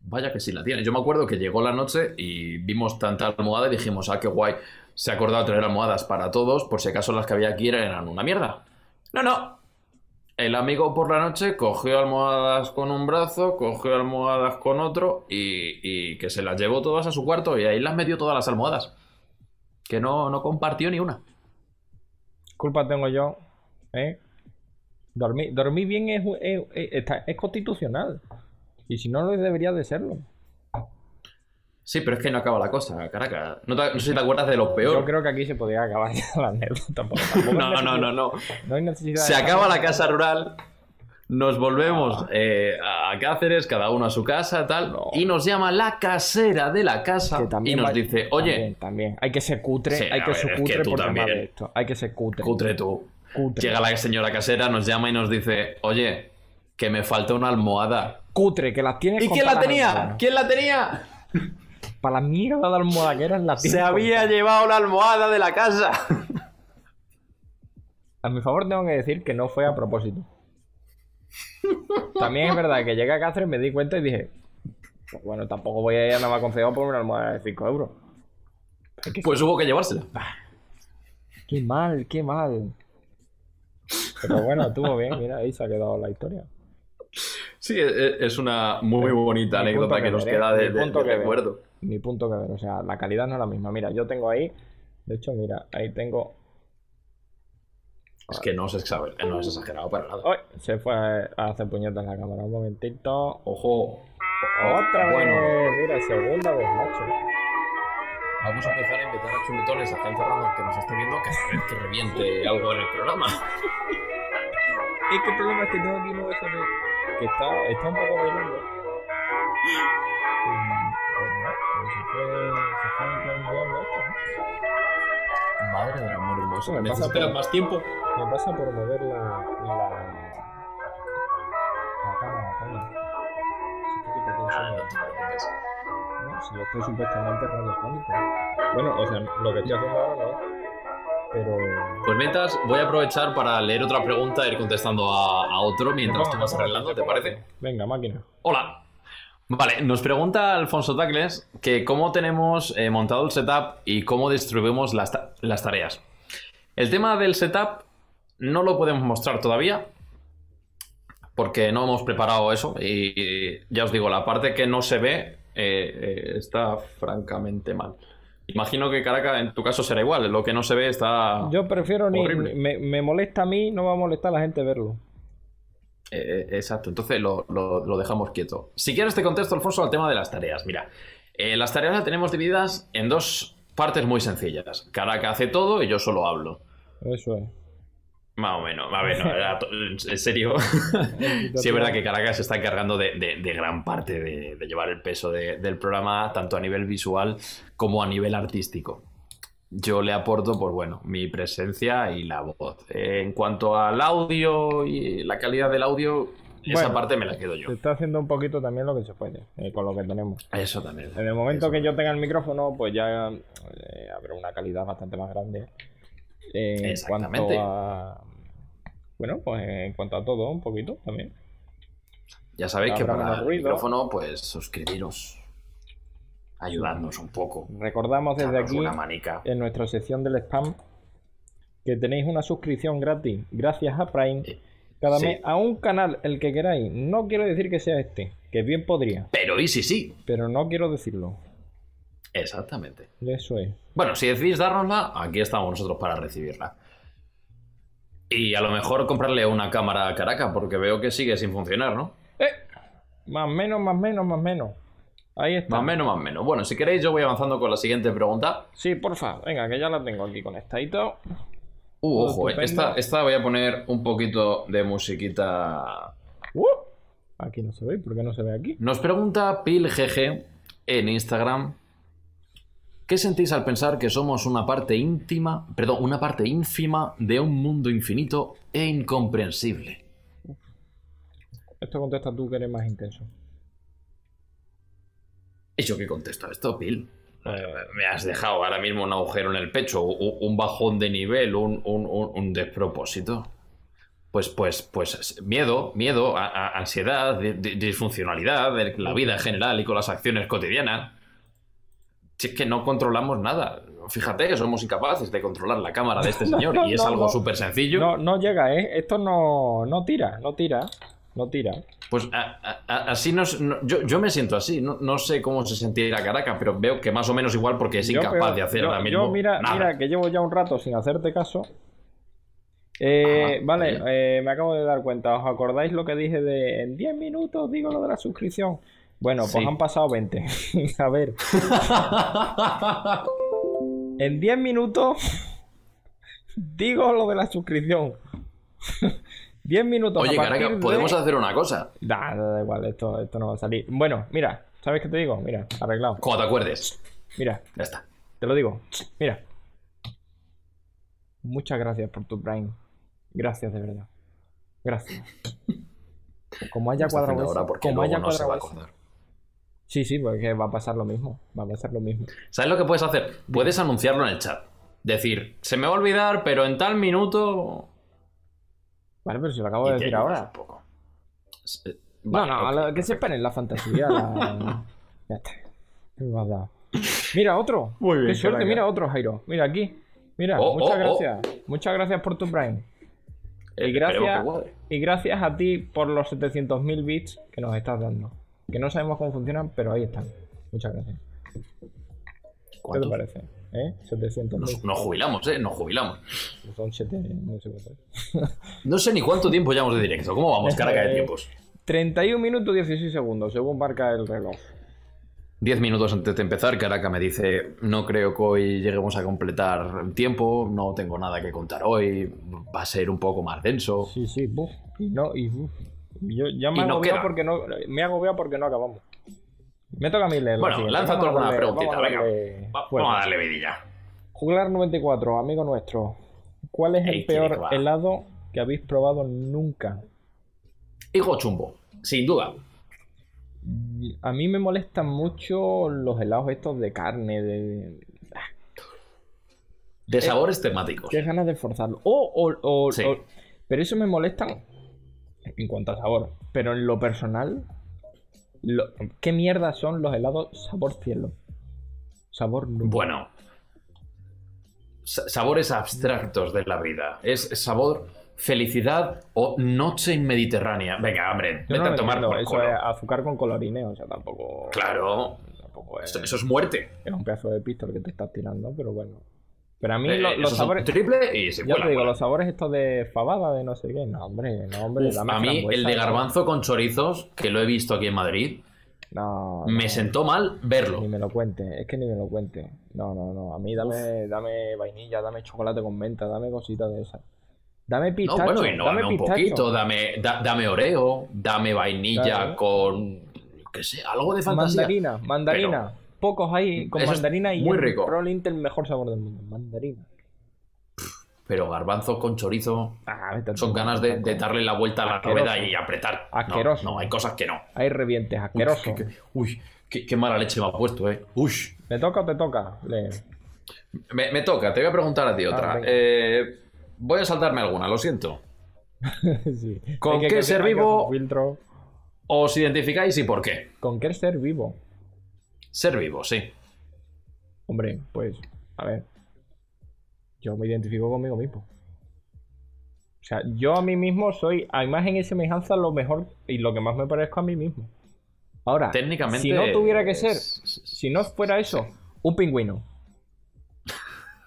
Vaya que sí la tiene. Yo me acuerdo que llegó la noche y vimos tanta almohada y dijimos, ah, qué guay. Se ha acordado traer almohadas para todos, por si acaso las que había aquí eran una mierda. No, no. El amigo por la noche cogió almohadas con un brazo, cogió almohadas con otro y, y que se las llevó todas a su cuarto y ahí las metió todas las almohadas. Que no, no compartió ni una. Culpa tengo yo, ¿eh? Dormir, dormir bien es, es, es, es constitucional. Y si no, no debería de serlo. Sí, pero es que no acaba la cosa, Caracas. No, sé si te acuerdas de lo peor. Yo creo que aquí se podría acabar la anécdota. no, no, no, no. No hay necesidad. Se acaba la casa rural, nos volvemos eh, a Cáceres, cada uno a su casa, tal, y nos llama la casera de la casa y nos dice, oye... También, hay que ser cutre, hay que ser cutre por también. esto. Hay que ser cutre. Cutre tú. Llega la señora casera, nos llama y nos dice, oye, que me falta una almohada. Cutre, que la tiene ¿Y quién la tenía? ¿Quién la tenía? Para la mierda de almohada que era la Se había llevado la almohada de la casa. A mi favor tengo que decir que no fue a propósito. También es verdad que llegué a Cáceres, me di cuenta y dije, bueno, tampoco voy a ir a Navaconcejo por una almohada de 5 euros. Pues hubo que llevársela. Qué mal, qué mal. Pero bueno, estuvo bien, mira, ahí se ha quedado la historia. Sí, es una muy bonita anécdota que, nos queda de, de, recuerdo. Ni punto que ver, o sea, la calidad no es la misma. Mira, yo tengo ahí, de hecho, mira, ahí tengo. Es que no es, no es exagerado para nada. Se fue a hacer puñetas en la cámara. Un momentito. ¡Ojo! ¡Otra bueno. vez! Mira, segunda vez, macho. Vamos a empezar a invitar a chuletones, a gente random que nos esté viendo, cada vez que reviente algo en el programa. Es que el problema es que tengo aquí de esos que está, está un poco bailando. Pues se fue, se fue cambiando esto, ¿no? Madre del amor hermoso. Me pasa por, más tiempo. Me pasa por mover la, la, la cámara, coño. Ah, no te preocupes. No, si esto es supuestamente radiofónico. Bueno, o sea, lo que estoy haciendo ahora no pero... Pues mientras, voy a aprovechar para leer otra pregunta e ir contestando a, otro mientras tú vas arreglando, ¿te parece? Venga, máquina. Hola. Vale, nos pregunta Alfonso Tacles que cómo tenemos eh, montado el setup y cómo distribuimos las, las tareas. El tema del setup no lo podemos mostrar todavía, porque no hemos preparado eso y, ya os digo, la parte que no se ve eh, eh, está francamente mal. Imagino que Caracas en tu caso será igual, lo que no se ve está. Yo prefiero ni. Me, molesta a mí, no va a molestar a la gente verlo. Eh, exacto, entonces lo, dejamos quieto. Si quieres te contesto, Alfonso, al tema de las tareas. Mira, las tareas las tenemos divididas en dos partes muy sencillas. Caracas hace todo y yo solo hablo. Eso es. Más o menos, a ver, en serio. sí, es verdad que Caracas se está encargando de, gran parte de, llevar el peso del programa, tanto a nivel visual como a nivel artístico. Yo le aporto, pues bueno, mi presencia y la voz. en cuanto al audio y la calidad del audio, esa parte me la quedo yo. Se está haciendo un poquito también lo que se puede, eh, con lo que tenemos. Eso también. En el momento que yo tenga el micrófono, pues ya eh, habrá una calidad bastante más grande en cuanto a. Bueno, pues en cuanto a todo, un poquito también. Ya sabéis que para el micrófono, pues suscribiros. Ayudadnos un poco. Recordamos desde aquí, en nuestra sección del spam, que tenéis una suscripción gratis, gracias a Prime, eh, cada mes a un canal, el que queráis. No quiero decir que sea este, que bien podría. Pero y si sí. Pero no quiero decirlo. Exactamente. Eso es. Bueno, si decidís dárnosla, aquí estamos nosotros para recibirla. Y a lo mejor comprarle una cámara a Caracas, porque veo que sigue sin funcionar, ¿no? Eh, más menos, más menos, más menos. Ahí está. Más menos, más menos. Bueno, si queréis, yo voy avanzando con la siguiente pregunta. Sí, porfa. Venga, que ya la tengo aquí conectadito. Uh, ojo, eh. esta, esta voy a poner un poquito de musiquita. Uh, aquí no se ve, ¿por qué no se ve aquí? Nos pregunta PilGG en Instagram ¿Qué sentís al pensar que somos una parte íntima, perdón, una parte ínfima de un mundo infinito e incomprensible? Esto contesta tú que eres más intenso. ¿Y yo qué contesto esto, Pil? Eh, me has dejado ahora mismo un agujero en el pecho, un, bajón de nivel, un, despropósito. Pues, pues, pues miedo, miedo, ansiedad, disfuncionalidad la vida en general y con las acciones cotidianas. Si es que no controlamos nada. Fíjate que somos incapaces de controlar la cámara de este señor y es algo súper sencillo. No, no llega, ¿eh? Esto no, no tira, no tira, no tira. Pues así nos, yo, me siento así. No, sé cómo se sentirá Caracas, pero veo que más o menos igual porque es incapaz de hacer ahora mismo. Yo, mira, mira, que llevo ya un rato sin hacerte caso. Eh, vale, eh, me acabo de dar cuenta. ¿Os acordáis lo que dije de en 10 minutos digo lo de la suscripción? Bueno, pues Sí. han pasado 20. A ver, en 10 minutos digo lo de la suscripción. 10 minutos. Oye, a caraca, de- podemos hacer una cosa. Da, da, da igual, esto, esto no va a salir. Bueno, mira, ¿sabes qué te digo? Mira, arreglado. Cuando te acuerdes. Mira, Ya está. te lo digo. Mira. Muchas gracias por tu Prime. Gracias, de verdad. Gracias. Como haya cuadrado ahora porque como haya no se va a cuadrado. Sí, sí, porque va a pasar lo mismo. Va a pasar lo mismo. ¿Sabes lo que puedes hacer? Puedes anunciarlo en el chat. Decir, se me va a olvidar, pero en tal minuto. Vale, pero si lo acabo de decir ahora. un poco. Eh, No, no, ok. lo- que se esperen la fantasía. la- Ya está. Mira, otro. Muy bien, Qué suerte, caraca. mira otro, Jairo. Mira aquí. Mira, Oh, muchas oh, oh. gracias. Muchas gracias por tu Prime. Eh, Y gracias, y gracias a ti por los 700.000 bits que nos estás dando. Que no sabemos cómo funcionan, pero ahí están. Muchas gracias. ¿Qué te ¿Cuánto? parece? ¿Eh? 700.000. Nos, nos jubilamos, ¿eh? Nos jubilamos. Son 7, no sé cuánto. No sé ni cuánto tiempo llevamos de directo. ¿Cómo vamos, caraca de tiempos? 31 minutos 16 segundos, según marca el reloj. Diez minutos antes de empezar, Caraca me dice, no creo que hoy lleguemos a completar el tiempo, no tengo nada que contar hoy, va a ser un poco más denso. Sí, sí, buf. Y no, y buf. Yo ya me he no porque no. Me he agobiado porque no acabamos. Me toca a mí leer. Bueno, lanza tú alguna preguntita, venga. vamos a darle vidilla. Juglar 94, amigo nuestro. ¿Cuál es el Ey, peor va. helado que habéis probado nunca? Higo chumbo, sin duda. A mí me molestan mucho los helados estos de carne, de... De sabores temáticos. Qué ganas de forzarlo. O, o, o- Sí. o- Pero eso me molestan en cuanto a sabor. Pero en lo personal, lo- ¿qué mierda son los helados sabor cielo? Sabor nube. Bueno. sa- Sabores abstractos de la vida. Es sabor felicidad o noche en Mediterránea. Venga, hombre, Yo vete no a tomar por Eso es azúcar con colorines, o sea, tampoco. Claro, tampoco es, eso, eso es muerte. es un pedazo de pistol que te estás tirando, pero bueno. Pero a mí Eh, los es un sabores. triple y se Ya vuela, te digo, vuela. los sabores estos de fabada, de no sé qué. No, hombre, no, hombre. Uf, dame a mí el de ¿no? garbanzo con chorizos, que lo he visto aquí en Madrid, No, me no. sentó mal verlo. Ni me lo cuente, es que ni me lo cuente. No, no, no. A mí dame, dame vainilla, dame chocolate con menta, dame cositas de esas. Dame No, pistacho, bueno, y dame no, un pistacho. poquito, dame, da- dame oreo, dame vainilla Claro. con, qué sé, algo de fantasía. Mandarina, mandarina. Pocos hay con Eso mandarina y muy rico. probablemente el mejor sabor del mundo. Mandarina. Pero garbanzo con chorizo Ah, son ganas de, darle la vuelta a la Asqueroso. rueda y apretar. No, Asqueroso. No, hay cosas que no. Hay revientes, asqueroso. qué- uy, qué- qué mala leche me ha puesto, eh. Uy. ¿Me toca o te toca? Me, me toca, te voy a preguntar a ti otra. Ah, venga. Eh, voy a saltarme alguna, lo siento. Sí. ¿Con qué ser vivo? filtro. Os identificáis y por qué. ¿Con qué ser vivo? Ser vivo, sí. Hombre, pues, a ver. Yo me identifico conmigo mismo. O sea, yo a mí mismo soy a imagen y semejanza lo mejor y lo que más me parezco a mí mismo. Ahora, Técnicamente. si no tuviera que ser, si no fuera eso, un pingüino.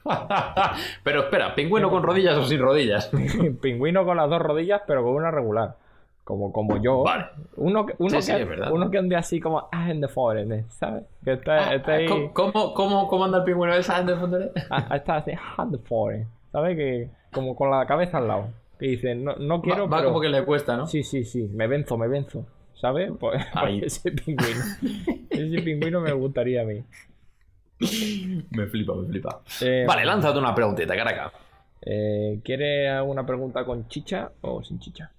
Pero espera, ¿pingüino con rodillas o sin rodillas? pingüino con las dos rodillas, pero con una regular. Como, como yo. Vale. Uno, que- uno, Sí, sí, que, es uno que ande así como ah, en the forest, ¿sabes? Que está, Ah, está ahí. ¿Cómo, cómo, cómo, anda el pingüino esa de fondo? Ah, está así, ah, the forest. ¿Sabes? Que como con la cabeza al lado. Que dice, no, no quiero, Va, va pero... como que le cuesta, ¿no? Sí, sí, sí, me venzo, me venzo. ¿Sabes? Pues, pues ese pingüino. ese pingüino me gustaría a mí. Me flipa, me flipa. Eh, Vale, lánzate una preguntita, caraca. eh, ¿Quieres alguna pregunta con chicha o sin chicha?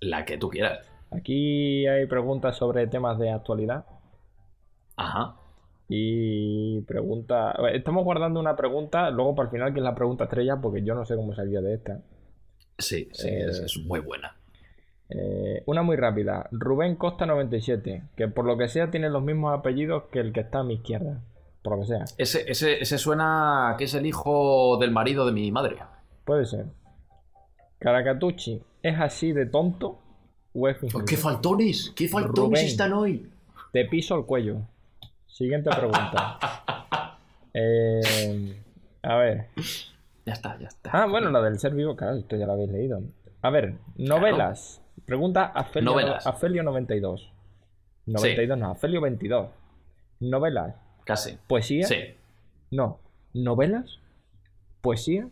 La que tú quieras. Aquí hay preguntas sobre temas de actualidad. Ajá. Y pregunta. Estamos guardando una pregunta, luego para el final, que es la pregunta estrella, porque yo no sé cómo salió de esta. Sí, sí, Eh, es, es muy buena. Eh, una muy rápida. Rubén Costa 97, que por lo que sea tiene los mismos apellidos que el que está a mi izquierda. Por lo que sea. Ese, ese, ese suena que es el hijo del marido de mi madre. Puede ser. Caracatucci, ¿es así de tonto o es? ¡Qué faltones! ¡Qué faltones Rubén. están hoy! Te piso el cuello. Siguiente pregunta. Eh, a ver. Ya está, ya está. Ah, bueno, la del ser vivo, claro, esto ya lo habéis leído. A ver, novelas. Pregunta a Felio, Novelas. a Felio 92. 92 no, a Felio 22. Novelas. Casi. Poesía. Sí. No. ¿Novelas? ¿Poesía?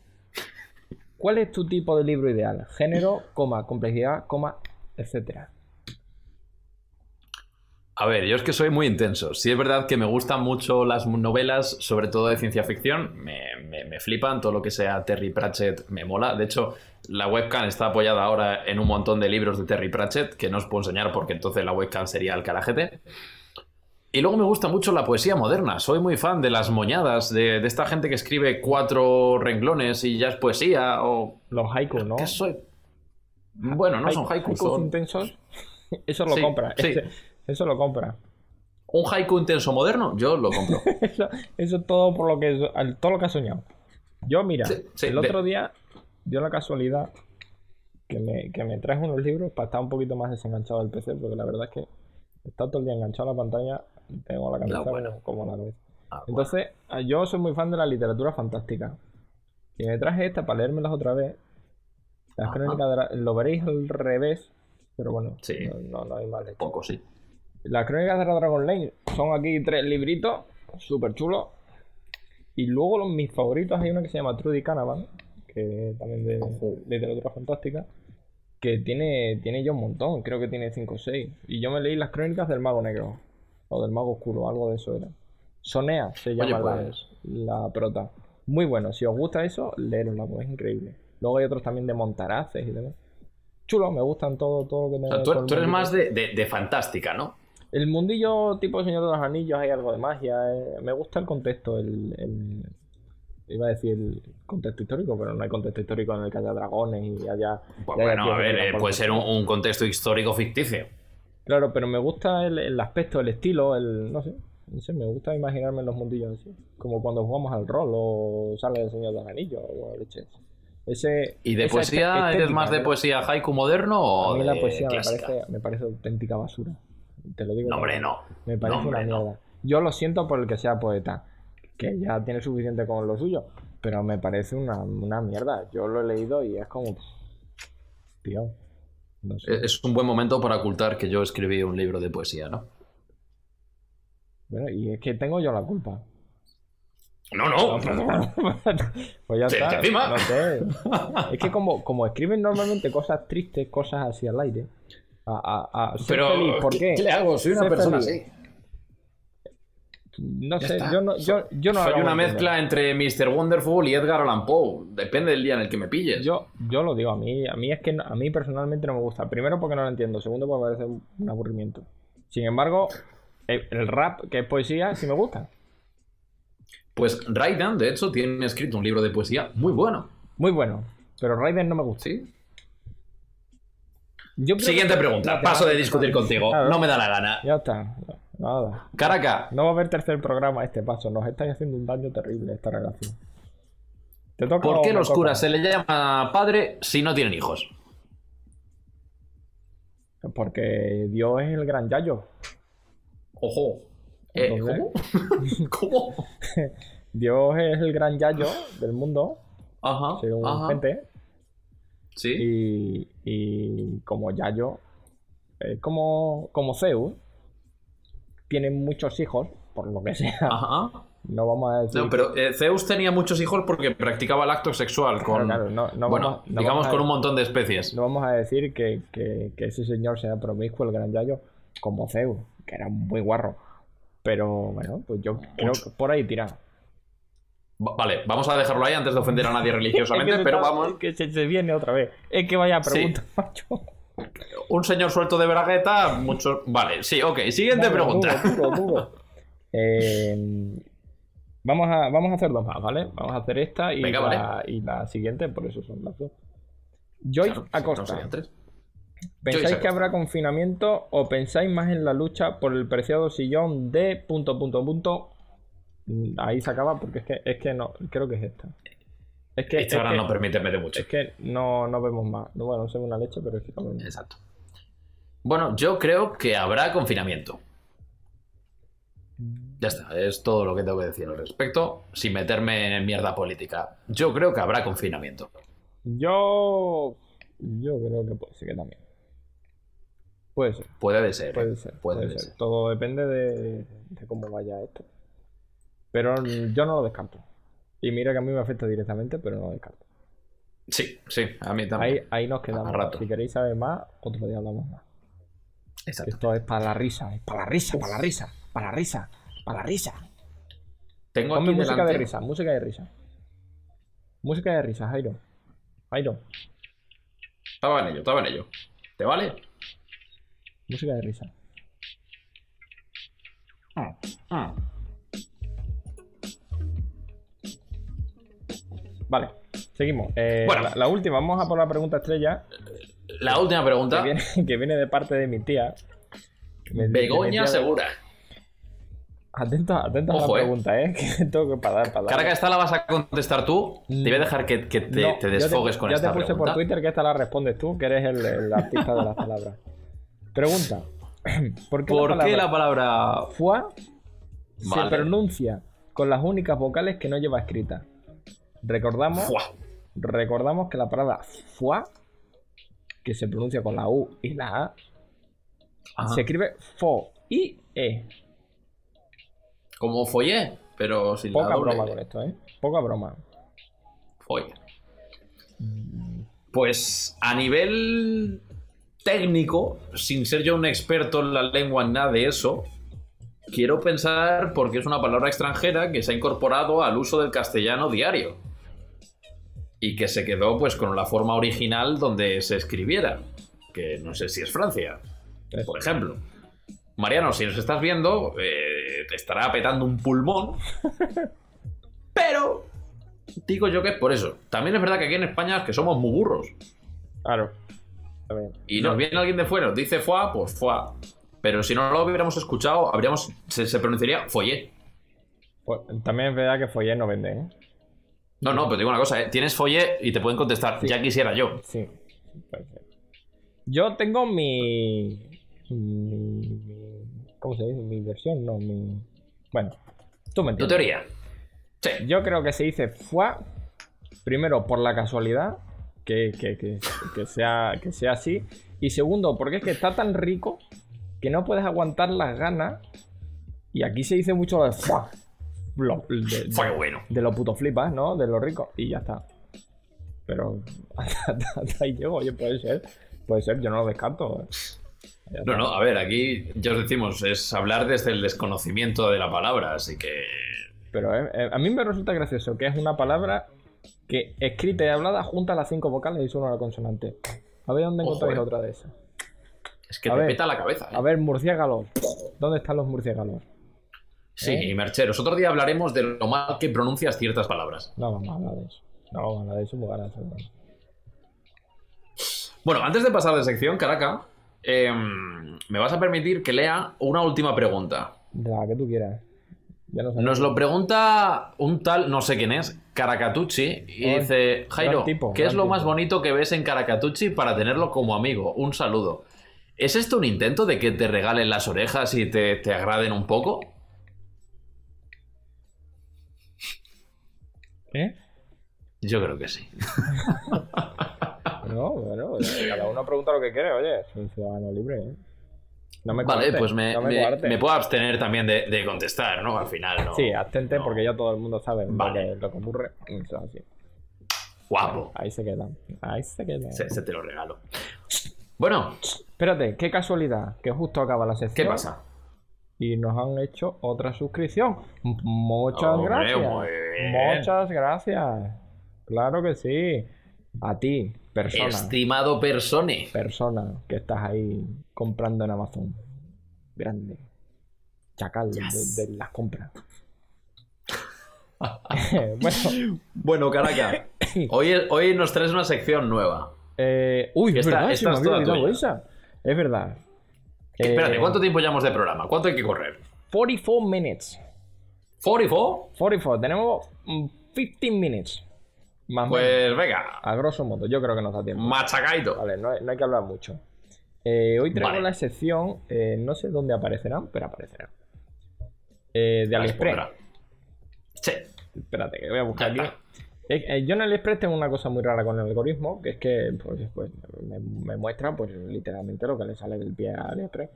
¿Cuál es tu tipo de libro ideal? Género, coma, complejidad, coma, etcétera. A ver, yo es que soy muy intenso. Sí es verdad que me gustan mucho las novelas, sobre todo de ciencia ficción. Me, me- me flipan todo lo que sea Terry Pratchett, me mola. De hecho, la webcam está apoyada ahora en un montón de libros de Terry Pratchett, que no os puedo enseñar porque entonces la webcam sería el carajete. Y luego me gusta mucho la poesía moderna. Soy muy fan de las moñadas, de, de esta gente que escribe cuatro renglones y ya es poesía. O. Los haikus, ¿no? ¿Qué soy? Bueno, no son haikus, son intensos. Eso lo Sí, compra. sí. Ese- Eso lo compra. un haiku intenso moderno. Yo lo compro. Eso, eso es todo por lo que todo lo que has soñado. Yo, mira, Sí, el de- otro día dio la casualidad que me, que me traje unos libros para estar un poquito más desenganchado del PC, porque la verdad es que está todo el día enganchado a la pantalla tengo la cabeza Ah, bueno. como la cabeza. Ah. Entonces, ah, yo soy muy fan de la literatura fantástica. Y me traje esta para leérmelas otra vez. Las crónicas de la- lo veréis al revés, pero bueno, Sí. no, no, no hay mal hecho. poco, sí. Las crónicas de la Dragon Lane son aquí tres libritos, súper chulos. Y luego los, mis favoritos hay una que se llama Trudy Canavan, que también de Ojo. literatura fantástica, que tiene, tiene ya un montón, creo que tiene 5 o 6. Y yo me leí las crónicas del Mago Negro, o del Mago Oscuro, algo de eso era. Sonea se llama la- pues. la, prota. Muy bueno, si os gusta eso, leerosla, pues es increíble. Luego hay otros también de Montaraces y demás. Chulo, me gustan todo, todo lo que O tenga sea, tú, eres más de, de- de fantástica, ¿no? El mundillo tipo Señor de los Anillos hay algo de magia. eh, Me gusta el contexto, el, el- Iba a decir el contexto histórico, pero no hay contexto histórico en el que haya dragones y haya... Pues y haya bueno, a ver, eh, puede ser un, contexto histórico ficticio. Claro, pero me gusta el, el aspecto, el estilo, el... No sé, no sé, me gusta imaginarme los mundillos así. Como cuando jugamos al rol o sale el Señor de los Anillos o leches. Ese, ¿Y de poesía eres más de poesía haiku moderno o A mí la poesía me parece, me parece auténtica basura. Te lo digo. No, hombre, no. Me parece No, hombre, una no. mierda. Yo lo siento por el que sea poeta, que ya tiene suficiente con lo suyo, pero me parece una, una mierda. Yo lo he leído y es como. Tío. No sé. Es un buen momento para ocultar que yo escribí un libro de poesía, ¿no? Bueno, y es que tengo yo la culpa. No, no. pues ya está. encima. No sé. Es que como, como escriben normalmente cosas tristes, cosas así al aire. A, a, a ser Pero, feliz. ¿Por qué? le hago? Soy una Ser persona feliz. así. No Ya sé, está. yo no, yo, yo no Soy una mezcla entre Mr. Wonderful y Edgar Allan Poe. Depende del día en el que me pilles. Yo, yo lo digo, a mí, a mí es que a mí personalmente no me gusta. Primero porque no lo entiendo, segundo porque me parece un aburrimiento. Sin embargo, el, rap, que es poesía, sí me gusta. Pues Raiden, de hecho, tiene escrito un libro de poesía muy bueno. Muy bueno. Pero Raiden no me gusta. ¿Sí? Yo Siguiente pregunta. Paso de discutir contigo. Claro. No me da la gana. Ya está. Nada. Caraca, No va a haber tercer programa a este paso. Nos estáis haciendo un daño terrible esta relación. ¿Te toca ¿por qué los toca? curas se le llama padre si no tienen hijos? Porque Dios es el gran Yayo. Ojo. Eh, Entonces- ¿Cómo? ¿Cómo? Dios es el gran Yayo del mundo, Ajá. según ajá. gente. Sí. Y, y como Yayo, eh, como, como Zeus, tiene muchos hijos, por lo que sea. Ajá. No vamos a decir. No, pero eh, Zeus tenía muchos hijos porque practicaba el acto sexual con, Claro, claro, no- no bueno, vamos- digamos vamos a- con un montón de especies. No vamos a decir que, que- que ese señor sea promiscuo, el gran Yayo, como Zeus, que era muy guarro. Pero bueno, pues yo creo que por ahí tira. Va- Vale, vamos a dejarlo ahí antes de ofender a nadie religiosamente, Es que se pero está- vamos. es que se, se viene otra vez. Es que vaya Sí. pregunta, macho. Un señor suelto de bragueta, muchos. Vale, sí, ok. Siguiente pregunta. Duro, duro, duro. Eh, vamos, a, vamos a hacer dos más, ¿vale? Vamos a hacer esta y, Venga, la, vale. y la siguiente, por eso son las dos. Joyce Claro, Acosta. no serían tres. ¿Pensáis que habrá confinamiento o pensáis más en la lucha por el preciado sillón de punto, punto, punto? Mm, Ahí se acaba porque es que, es que no, creo que es esta. Es que, es Instagram que, no permite meter mucho. es que no, no vemos más. No, Bueno, no sé una leche, pero es que vemos. Exacto. Bueno, yo creo que habrá confinamiento. Ya está, es todo lo que tengo que decir al respecto, sin meterme en mierda política. Yo creo que habrá confinamiento. Yo. Yo creo que puede ser que también. Puede ser. Puede ser. Puede ¿eh? ser. Puede puede ser. ser. Todo depende de, de cómo vaya esto. Pero yo no lo descarto. Y mira que a mí me afecta directamente, pero no lo descarto. Sí, sí, a mí también. Ahí, ahí nos quedamos. Rato. Si queréis saber más, otro día hablamos más. Exacto. Esto es para la risa, es para la risa, para la risa, para la risa, para la risa. Tengo Ponme aquí música delante- de risa, música de risa. Música de risa, Jairo. Jairo, Estaba en ello, estaba en ello. ¿Te vale? música de risa. Ah. Vale, seguimos. Eh, Bueno. la, la última, vamos a por la pregunta estrella, La última pregunta. que viene, que viene de parte de mi tía. Me- mi Begoña tía Segura. Atento, atento a Ojo, la eh. pregunta, ¿eh? Que tengo que parar, para Cara que esta la vas a contestar tú. Te voy a dejar que, que te, No, te yo desfogues con yo esta te puse pregunta. por Twitter que esta la respondes tú, que eres el, el artista de las palabras. Pregunta. ¿Por qué ¿Por la qué palabra la palabra fua se pronuncia con las únicas vocales que no lleva escrita? Recordamos, Fua. recordamos que la palabra fua, que se pronuncia con la U y la A, Ajá. se escribe fo y e. Como follé, pero sin la Poca doble broma L. con esto, ¿eh? Poca broma. Folle. Pues a nivel técnico, sin ser yo un experto en la lengua en nada de eso, quiero pensar porque es una palabra extranjera que se ha incorporado al uso del castellano diario. Y que se quedó pues con la forma original donde se escribiera. Que no sé si es Francia, por ejemplo. Mariano, si nos estás viendo, eh, te estará petando un pulmón. Pero digo yo que es por eso. También es verdad que aquí en España es que somos muy burros. Claro. Y nos viene alguien de fuera, nos dice fuá, pues fuá. Pero si no lo hubiéramos escuchado, habríamos, se, se pronunciaría follé. Pues, también es verdad que follé no vende, ¿eh? No, no, pero digo una cosa, ¿eh? tienes follé y te pueden contestar, ya quisiera yo. Sí, perfecto. Yo tengo mi, mi, mi- ¿Cómo se dice? Mi versión, no, mi. Bueno, tú me Tu entiendes. teoría. Sí. Yo creo que se dice fua, primero por la casualidad, que, que, que, que sea, que sea así, y segundo, porque es que está tan rico que no puedes aguantar las ganas, y aquí se dice mucho de fua, lo- de, Fue bueno. de los putos flipas, ¿no? De los ricos, y ya está. Pero hasta, ahí llego, oye, puede ser, puede ser, yo no lo descarto. ¿eh? Ya No, está. no, a ver, aquí ya os decimos, es hablar desde el desconocimiento de la palabra, así que. Pero eh, eh, a mí me resulta gracioso que es una palabra que escrita y hablada junta las cinco vocales y suena la consonante. A ver dónde encontráis otra de esas. Es que A te ver, peta la cabeza. ¿eh? A ver, murciélagos. ¿Dónde están los murciélagos? Sí, ¿eh? y Mercheros, otro día hablaremos de lo mal que pronuncias ciertas palabras. No vamos a hablar de eso. No vamos a hablar de eso, muy ganas. Bueno, antes de pasar de sección, Caraca, em, me vas a permitir que lea una última pregunta. La que tú quieras. Ya. Nos lo pregunta un tal, no sé quién es, Caracatucci, y dice, Jairo, tipo, ¿qué es lo tipo". más bonito que ves en Caracatucci para tenerlo como amigo? Un saludo. ¿Es esto un intento de que te regalen las orejas y te, te agraden un poco? ¿Qué? Yo creo que sí. No, bueno, eh, cada uno pregunta lo que quiere, oye, soy un ciudadano libre, ¿eh? No me Vale, pues me, no me me- me puedo abstener también de, de contestar, ¿no? Al final, ¿no? Sí, abstente No. porque ya todo el mundo sabe Vale. lo, que, ocurre. Eso es así. Guapo. Ahí se quedan. Ahí se quedan. Se, se te lo regalo. Bueno, Espérate, qué casualidad, que justo acaba la ¿qué sección. pasa? Y nos han hecho otra suscripción. Muchas Hombre, gracias. muy bien. Muchas gracias. Claro que sí. A ti, persona. Estimado persone. Persona que estás ahí comprando en Amazon. Grande. Chacal de- Yes. de, las compras. bueno, Bueno, Caraca, hoy, hoy nos traes una sección nueva. eh, uy, es Esta- verdad, esta me había olvidado esa. Es verdad. Espérate, Eh, ¿cuánto tiempo llevamos de programa? ¿Cuánto hay que correr? 44 minutes. ¿44? 44, tenemos mm, 15 minutes. Más o menos. Pues venga, A grosso modo, yo creo que nos da tiempo. machacaito. Vale, no hay, no hay que hablar mucho. Eh, hoy traigo Vale. la sección, eh, no sé dónde aparecerán, pero aparecerán. eh, de AliExpress. Sí. Espérate, que voy a buscar aquí. Eh, yo en AliExpress tengo una cosa muy rara con el algoritmo, que es que pues, pues me, muestra pues literalmente lo que le sale del pie a AliExpress.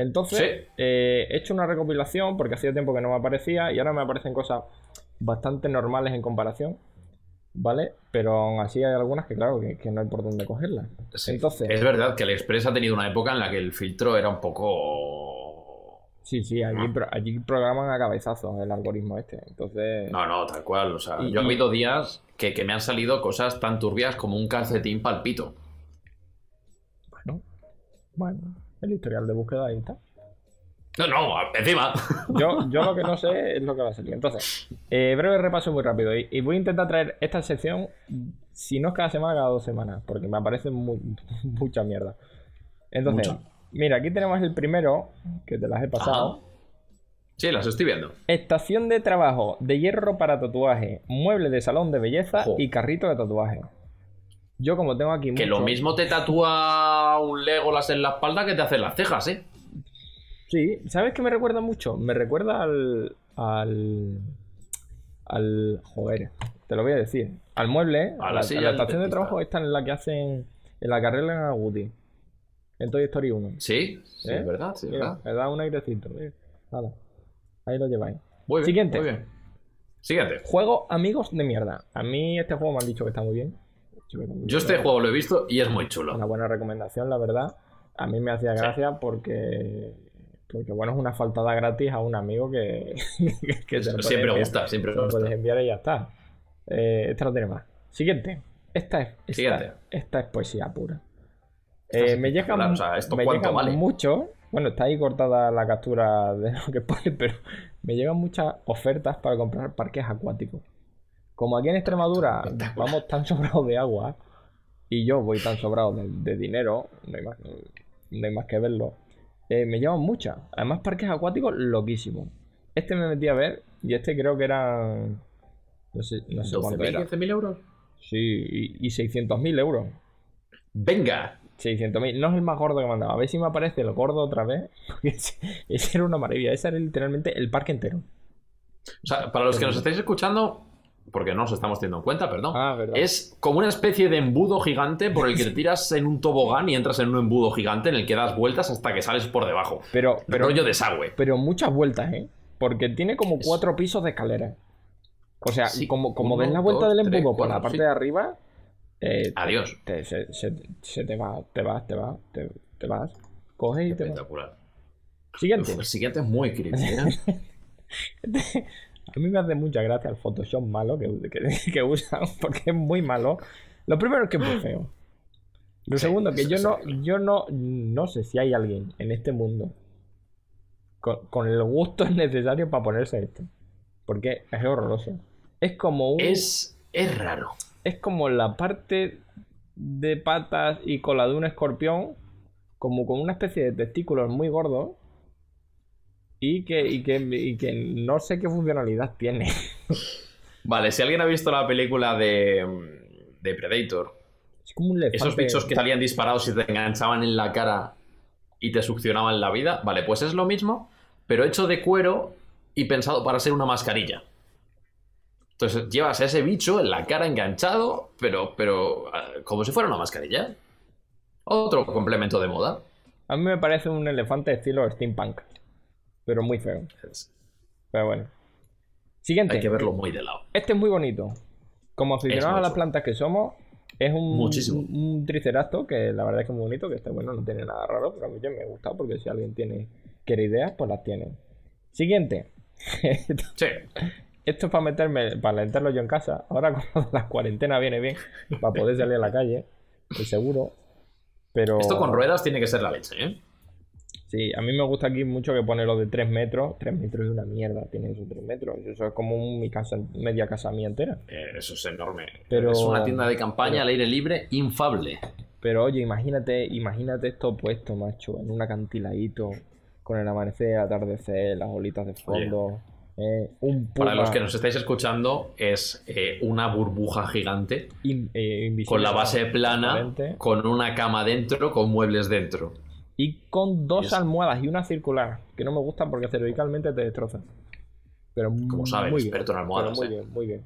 Entonces, eh, he hecho una recopilación porque hacía tiempo que no me aparecía y ahora me aparecen cosas bastante normales en comparación. ¿Vale? Pero aún así hay algunas que, claro, que, no hay por dónde cogerlas. Entonces, es verdad que AliExpress ha tenido una época en la que el filtro era un poco Sí, sí, allí, ah. allí programan a cabezazos el algoritmo este. Entonces. No, no, tal cual. O sea, yo he habido días que, me han salido cosas tan turbias como un calcetín palpito. Bueno, bueno, el historial de búsqueda ahí está. No, no, encima. Yo, yo lo que no sé es lo que va a salir. Entonces, eh, breve repaso muy rápido. Y, voy a intentar traer esta sección, si no es cada semana, cada dos semanas, porque me aparece mucha mierda. Entonces, Mira, aquí tenemos el primero, que te las he pasado. Sí, las estoy viendo. Estación de trabajo de hierro para tatuaje, mueble de salón de belleza y carrito de tatuaje. Yo como tengo aquí Que lo mismo te tatúa un Legolas en la espalda que te hace las cejas, ¿eh? Sí, ¿sabes qué me recuerda mucho? Me recuerda al... al... al... joder, te lo voy a decir. Al mueble, a la, estación de trabajo esta en la que hacen... en la carrera en Woody. En Toy Story 1. Sí, sí, es ¿Eh? verdad, sí, verdad. Me da un airecito. Nada. Ahí lo lleváis. Muy bien, Siguiente. Muy bien. Siguiente. Juego Amigos de Mierda. A mí este juego me han dicho que está muy bien. Yo este juego lo he visto y es muy chulo. Una buena recomendación, la verdad. A mí me hacía gracia porque porque bueno, es una faltada gratis a un amigo que, que siempre gusta, siempre lo puedes enviar y ya está. Eh, esta no tiene más. Siguiente. Esta es, Siguiente. esta es poesía pura. Eh, me llega, mucho. Bueno, está ahí cortada la captura de lo que pone, pero me llegan muchas ofertas para comprar parques acuáticos. Como aquí en Extremadura vamos tan sobrados de agua y yo voy tan sobrado de, dinero, no hay, más, que verlo, eh, me llevan muchas. Además, parques acuáticos loquísimos. Este me metí a ver y este creo que era. No sé, no sé cuánto era. ¿15.000 euros? Sí, y, y 600.000 euros. ¡Venga! 600.000. No es el más gordo que mandaba. A ver si me aparece el gordo otra vez. ese, era una maravilla. Ese era literalmente el parque entero. O sea, para los que nos estáis escuchando, porque no os estamos teniendo en cuenta, perdón. Ah, es como una especie de embudo gigante por el que te tiras en un tobogán y entras en un embudo gigante en el que das vueltas hasta que sales por debajo. Pero, pero rollo desagüe. Pero muchas vueltas, ¿eh? Porque tiene como cuatro pisos de escalera. O sea, como, como des la vuelta del embudo por la parte de arriba, eh, Adiós. Te, se, te va, te vas, te vas, te, vas. Coge y te vas. Siguiente. el siguiente es muy crítico. a mí me hace mucha gracia el Photoshop malo que, que, usan porque es muy malo. Lo primero es que es muy feo. Lo segundo, que yo no, yo no, no sé si hay alguien en este mundo con, con, el gusto necesario para ponerse esto. Porque es horroroso. Es como un. Es, es raro es como la parte de patas y cola de un escorpión, como con una especie de testículos muy gordos. Y que, y que, que no sé qué funcionalidad tiene. Vale, si alguien ha visto la película de, de Predator, es como un esos bichos que salían disparados y te enganchaban en la cara y te succionaban la vida, vale, pues es lo mismo, pero hecho de cuero y pensado para ser una mascarilla. Entonces llevas a ese bicho en la cara enganchado, pero, pero ah, como si fuera una mascarilla. Otro complemento de moda. A mí me parece un elefante estilo steampunk, pero muy feo. Pero bueno. Siguiente. Hay que verlo muy de lado. Este es muy bonito. Como aficionados a las plantas que somos, es un, Muchísimo. un, triceracto que la verdad es que es muy bonito, que este bueno no tiene nada raro, pero a mí ya me gusta porque si alguien tiene quiere ideas, pues las tiene. Siguiente. sí. esto es para meterme, para alentarlo yo en casa. Ahora cuando la cuarentena viene bien, para poder salir a la calle, seguro. Pero... Esto con ruedas tiene que ser la leche, ¿eh? Sí, a mí me gusta aquí mucho que pone lo de 3 metros. 3 metros es una mierda, tiene esos 3 metros. Eso es como mi casa, media casa mía entera. Eh, eso es enorme. Pero... Es una tienda de campaña al aire libre infable. Pero oye, imagínate, imagínate esto puesto, macho, en un acantiladito, con el amanecer, el atardecer, las olitas de fondo. Eh, Para los que nos estáis escuchando, es eh, una burbuja gigante eh, con la base plana, con una cama dentro, con muebles dentro. Y con dos almohadas y una circular, que no me gustan porque cerebricalmente te destrozan. Pero Como sabes, muy experto en almohadas, pero Muy eh. bien, muy bien.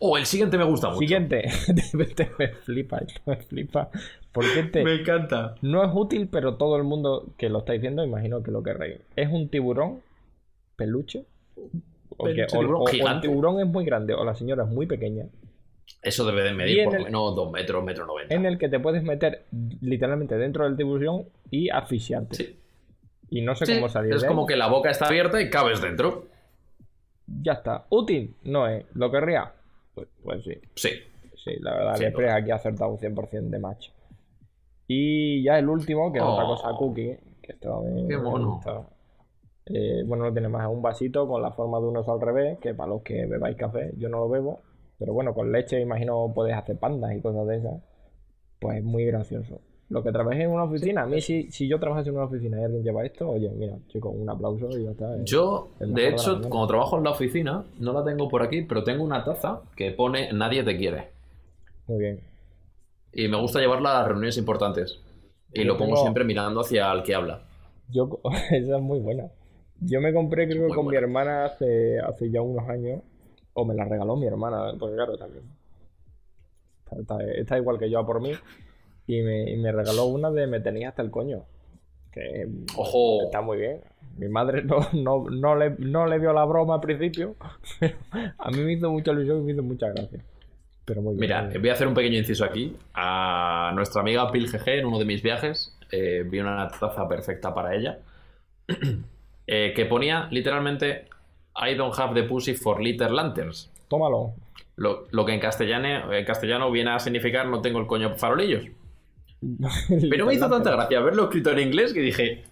Oh, el siguiente me gusta mucho. Siguiente. Te- me flipa, me flipa. Porque este encanta. no es útil, pero todo el mundo que lo está diciendo, imagino que lo querréis. Es un tiburón peluche. O, que- o- tiburón o- o el tiburón es muy grande o la señora es muy pequeña. Eso debe de medir por lo menos 2 metros, metro 90. En el que te puedes meter literalmente dentro del tiburón y asfixiarte. Sí. Y no sé Sí, cómo salir es de como él. que la boca está abierta y cabes dentro. Ya está. ¿Útil? No es. ¿Lo querría? Pues, pues sí. Sí. Sí, la verdad, Sí, Lepre aquí ha acertado un 100% de match. Y ya el último, que es otra Oh. cosa cookie, que Qué mono. Eh, bueno, no tiene más, es un vasito con la forma de unos al revés, que para los que bebáis café, yo no lo bebo, pero bueno, con leche imagino podéis hacer pandas y cosas de esas. Pues es muy gracioso. Lo que trabajé en una oficina, a mí si, si yo trabajase en una oficina y alguien lleva esto, oye, mira, chicos, un aplauso y ya está. eh. Yo, de de hecho, mañana. cuando trabajo en la oficina, no la tengo por aquí, pero tengo una taza que pone Nadie te quiere. Muy bien. Y me gusta llevarla a las reuniones importantes. Y Yo lo pongo tengo- siempre mirando hacia el que habla. Yo, esa es muy buena. Yo me compré, creo que con mi hermana hace, hace ya unos años, o me la regaló mi hermana, porque claro, también. Está, está- está igual que yo a por mí, y me, y me regaló una de Me tenías hasta el coño, que Ojo. está muy bien. Mi madre no, no, no, le, no le vio la broma al principio, pero a mí me hizo mucha ilusión y me hizo mucha gracia. Pero muy bien. Mira, muy bien. voy a hacer un pequeño inciso aquí. A nuestra amiga Pil GG, en uno de mis viajes, eh, vi una taza perfecta para ella. eh, que ponía literalmente I don't have the pussy for little lanterns. Tómalo. Lo, lo que en castellano, en castellano viene a significar no tengo el coño farolillos. Pero me hizo tanta gracia verlo escrito en inglés que dije,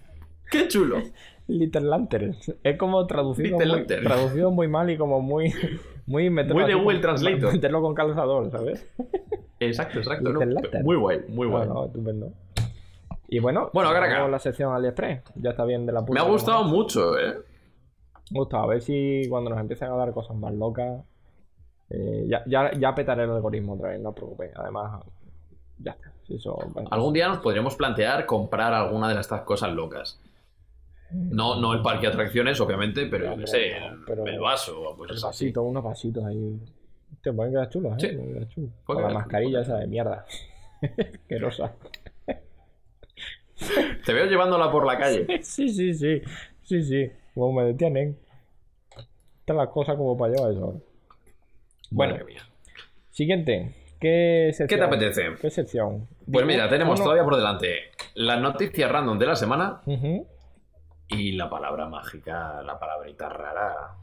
¡qué chulo! Little Lanterns. Es como traducido, muy, traducido muy mal y como muy. Muy, meterlo Muy de Google Translator. Meterlo con calzador, ¿sabes? Exacto, exacto. Little ¿no? Muy guay, muy guay. Bueno, estupendo. Y bueno, Bueno, tenemos cara. la sección AliExpress. Ya está bien de la Me puta ha que gustado mucho, ¿eh? Gustado. A ver si cuando nos empiecen a dar cosas más locas. eh, ya, ya, ya petaré el algoritmo otra vez, no os preocupéis. Además, ya está. Si eso, Algún día nos podríamos plantear comprar alguna de estas cosas locas. No, no el parque de atracciones, obviamente, pero yo sé, el, Pero- el vaso, pues El es así. vasito, unos vasitos ahí. Te pueden quedar chulos, ¿eh? Sí. Quedar chulos. Con la quedar- mascarilla esa de mierda. Asquerosa. Te veo llevándola por la calle. Sí, sí, sí. Sí, sí. Como me detienen. Están las cosas como para llevar eso. Bueno, Madre mía. siguiente. ¿Qué sección? ¿Qué te apetece? ¿Qué sección? Pues mira, tenemos Uno- todavía por delante las noticias random de la semana y la palabra mágica, la palabrita rara.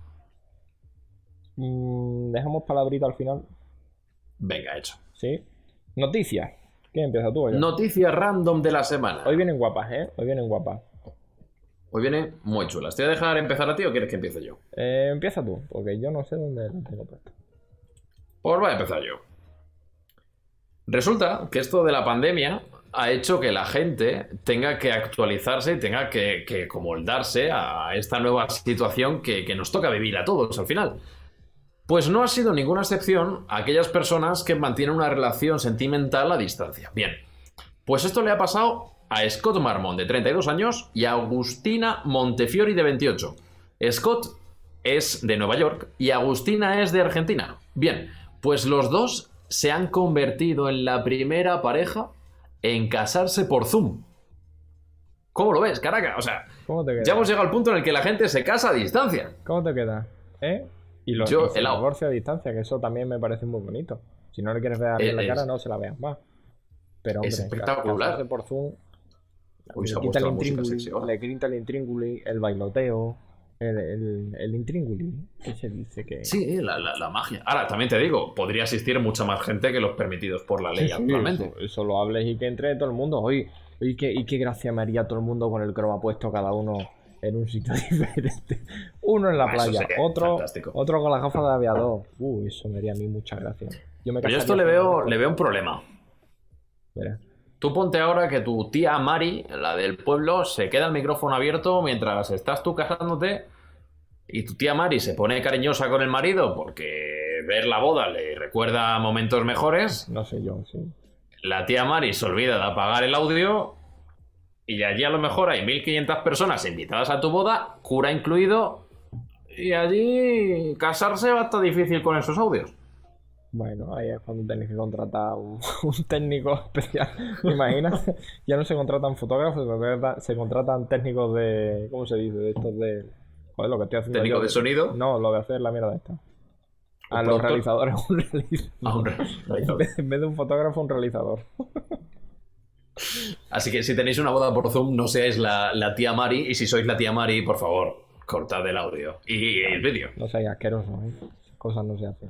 Mm, Dejamos palabrita al final. Venga, hecho. ¿Sí? Noticias. ¿Quién empieza tú? Noticias random de la semana. Hoy vienen guapas, ¿eh? Hoy vienen guapas. Hoy viene muy chulas. ¿Te voy a dejar empezar a ti o quieres que empiece yo? Eh, empieza tú, porque yo no sé dónde tengo puesto. Pues voy a empezar yo. Resulta que esto de la pandemia ha hecho que la gente tenga que actualizarse y tenga que, que comoldarse a esta nueva situación que, que nos toca vivir a todos al final. Pues no ha sido ninguna excepción a aquellas personas que mantienen una relación sentimental a distancia. Bien, pues esto le ha pasado a Scott Marmon, de 32 años, y a Agustina Montefiori, de 28. Scott es de Nueva York y Agustina es de Argentina. Bien, pues los dos se han convertido en la primera pareja en casarse por Zoom. ¿Cómo lo ves, caraca? O sea, ¿Cómo te queda? ya hemos llegado al punto en el que la gente se casa a distancia. ¿Cómo te queda? ¿Eh? Y los Yo, helado. divorcio a distancia, que eso también me parece muy bonito. Si no le quieres ver a alguien Eh, la cara, no se la veas más. Pero hombre, es espectacular. casarse por Zoom, Se le ha puesto el la música intríngulis, sexy ahora. le quita el intríngulis, el bailoteo, el, el, el intríngulis, que se dice que... Sí, la, la- la magia. Ahora, también te digo, podría asistir mucha más gente que los permitidos por la ley Sí, sí, actualmente. Eso, eso lo hables y que entre todo el mundo. Oye, y qué, y qué gracia me haría todo el mundo con el croma puesto cada uno en un sitio diferente. Uno en la Ah, playa, otro, fantástico. otro con la gafa de aviador. Uh, eso me haría a mí mucha gracia. Yo me Pero yo esto le veo, le veo un problema. Mira. Tú ponte ahora que tu tía Mari, la del pueblo, se queda el micrófono abierto mientras estás tú casándote y tu tía Mari se pone cariñosa con el marido porque ver la boda le recuerda momentos mejores. No sé yo, sí. La tía Mari se olvida de apagar el audio y allí a lo mejor hay 1500 personas invitadas a tu boda, cura incluido, Y allí casarse va a estar difícil con esos audios. Bueno, ahí es cuando tenéis que contratar un, un técnico especial. Imagínate, ya no se contratan fotógrafos, se, se contratan técnicos de. ¿Cómo se dice? De estos de. Joder, lo que estoy haciendo. ¿Técnico yo. de sonido? No, lo de hacer la mierda esta. A los productor? realizadores, un realizador. Ah, un En realizador. vez, en vez de un fotógrafo, un realizador. Así que si tenéis una boda por Zoom, no seáis la, la tía Mari. Y si sois la tía Mari, por favor, cortad el audio y el vídeo. No seáis asquerosos, ¿eh? Cosas no se hacen.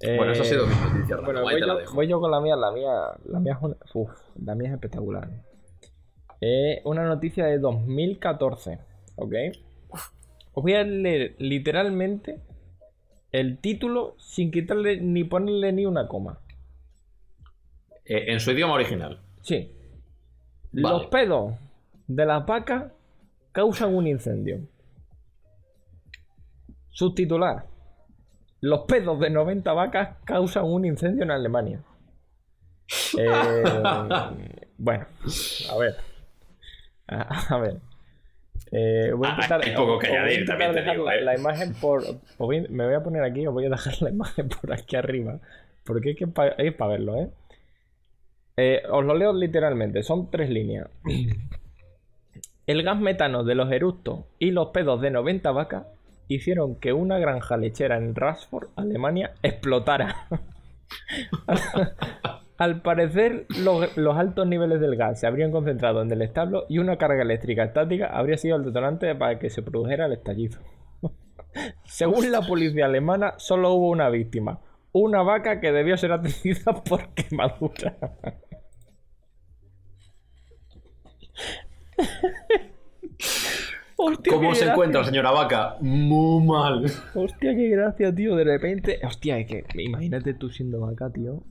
Bueno, eso ha sido Eh, mi noticia. Rafa. Bueno, Ahí voy te la yo, dejo. voy yo con la mía. La mía, la mía, es, una- uf, la mía es espectacular. Es una noticia de 2014, ¿ok? Os voy a leer literalmente el título sin quitarle ni ponerle ni una coma. Eh, en su idioma original. Sí. Vale. Los pedos de las vacas causan un incendio. Subtitular. Los pedos de 90 vacas causan un incendio en Alemania. Eh, bueno, a ver. A, a ver. Eh, voy a Ah, intentar, hay poco que os voy a añadir, también te dejar digo, la, eh. la imagen por. voy- me voy a poner aquí, os voy a dejar la imagen por aquí arriba. Porque es que es para verlo, ¿eh? Eh, os lo leo literalmente, son tres líneas. El gas metano de los eructos y los pedos de 90 vacas hicieron que una granja lechera en Rasford, Alemania, explotara. Al parecer, los, los altos niveles del gas se habrían concentrado en el establo y una carga eléctrica estática habría sido el detonante para que se produjera el estallido. Según la policía alemana, solo hubo una víctima, una vaca que debió ser atendida por quemadura. Hostia, ¿Cómo se gracia. encuentra, señora Vaca? Muy mal. Hostia, qué gracia, tío. De repente. Hostia, es que. Imagínate tú siendo vaca, tío.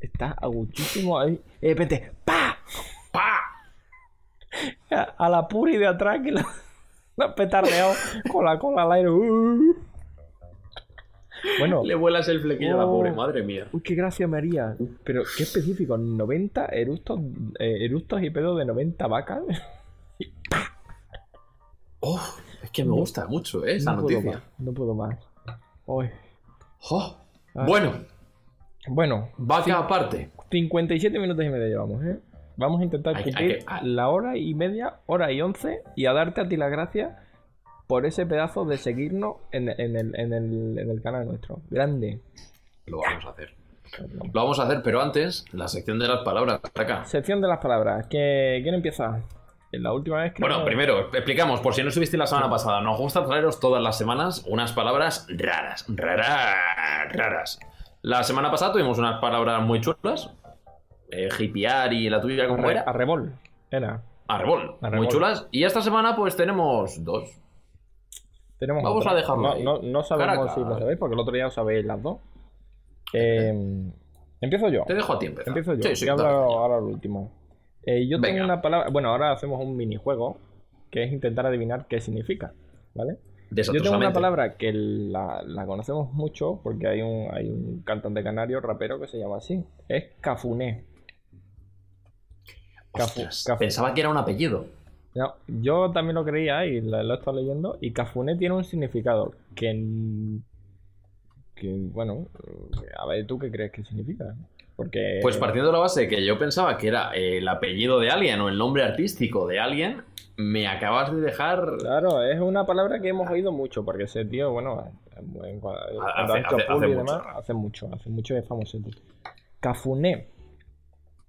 Estás aguchísimo ahí. Y de repente. ¡Pa! ¡Pa! A, a la puri de atrás que la, la petardeado con la cola al aire. Uh. Bueno. Le vuelas el flequillo a la Oh. pobre, madre mía. Uy, qué gracia me haría. Pero qué específico. 90 eructos, eh, eructos y pedos de 90 vacas. Oh, es que me gusta mucho ¿eh? esa no puedo noticia. más. No puedo más. Uy. Oh. Ah. Bueno, Bueno, vaca aparte. 57 minutos y medio llevamos, ¿eh? Vamos a intentar Hay que- cumplir hay que- ah. la hora y media, hora y once, y a darte a ti las gracias por ese pedazo de seguirnos en, en el, en el- en el canal nuestro. Grande. Lo vamos a hacer. Lo vamos a hacer, pero antes, la sección de las palabras. Acá. Sección de las palabras. ¿Qué- ¿Quién empieza? En la última vez que. Bueno, primero, explicamos, por si no estuviste la semana pasada, nos gusta traeros todas las semanas unas palabras raras, raras, raras. La semana pasada tuvimos unas palabras muy chulas. Eh, hipear y la tuya, ¿cómo Arre- era? Arrebol. Era. Arbol, Arrebol. muy chulas. Y esta semana, pues tenemos dos. Tenemos Vamos otra. a dejarlo No, ahí. no, no sabemos si lo sabéis, porque el otro día os sabéis las dos. Eh, empiezo yo. Te dejo a ti empezar. Empiezo yo. Sí, sí, y hablo dale. ahora el último. Eh, yo Venga. tengo una palabra. Bueno, ahora hacemos un minijuego que es intentar adivinar qué significa. ¿Vale? Yo tengo una palabra que la, la conocemos mucho porque hay un, hay un cantante canario, rapero, que se llama así. Es Cafuné. Cafu- Ostras, Cafu- Pensaba que era un apellido. No, yo también lo creía y lo, lo he estado leyendo. Y Cafuné tiene un significado que. que bueno, a ver, ¿tú qué crees que significa? Porque. Pues partiendo de la base que yo pensaba que era eh, el apellido de alguien o el nombre artístico de alguien, me acabas de dejar. Claro, es una palabra que hemos oído mucho, porque ese tío, bueno, en- Hace- y mucho. demás, hace mucho, hace mucho es famoso. tío. Cafuné.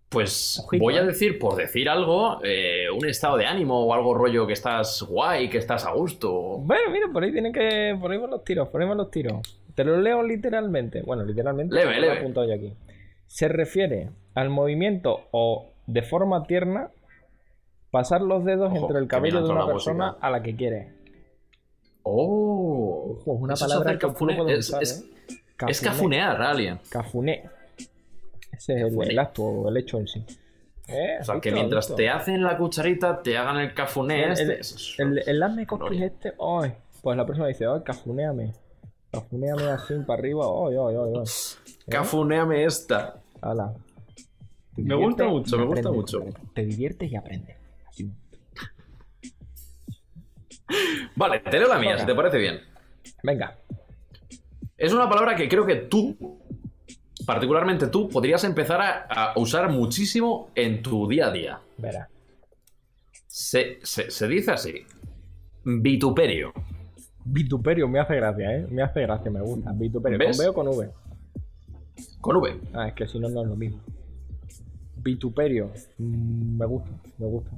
Pues Ojito, voy a eh. decir, por decir algo, eh, un estado de ánimo o algo rollo que estás guay, que estás a gusto. Bueno, mira, por ahí tienen que. Van los tiros, van los tiros. Te lo leo literalmente. Bueno, literalmente. Leve, porque lo he leve. apuntado yo aquí. Se refiere al movimiento o de forma tierna pasar los dedos Ojo, entre el cabello de una persona música. a la que quieres. Oh, Ojo, es una Eso es palabra hacer que cafune- puedes es- usar, es- ¿eh? Es cafunear a alguien. Cafuné. Ese es el, Cafuné. el acto o el hecho en sí. Eh, O sea, ¿has que mientras te hacen la cucharita, te hagan el cafuné El- este. el- es- El, el hazme cosquillas este, pues la persona dice, ay, cafunéame. Cafunéame así para arriba, ay, ay. Cafunéame esta. Te Me gusta mucho, me gusta mucho. Te, te diviertes y aprendes. Así. Vale, te leo la mía, Venga. si te parece bien. Venga. Es una palabra que creo que tú, particularmente tú, podrías empezar a, a usar muchísimo en tu día a día. Verá. Se, se- se dice así. Vituperio. Vituperio me hace gracia, ¿eh? Me hace gracia, me gusta. Vituperio. ¿Ves? ¿Con B o con V? Con V. Ah, es que si no, no es lo mismo. Vituperio. Mm, me gusta, me gusta.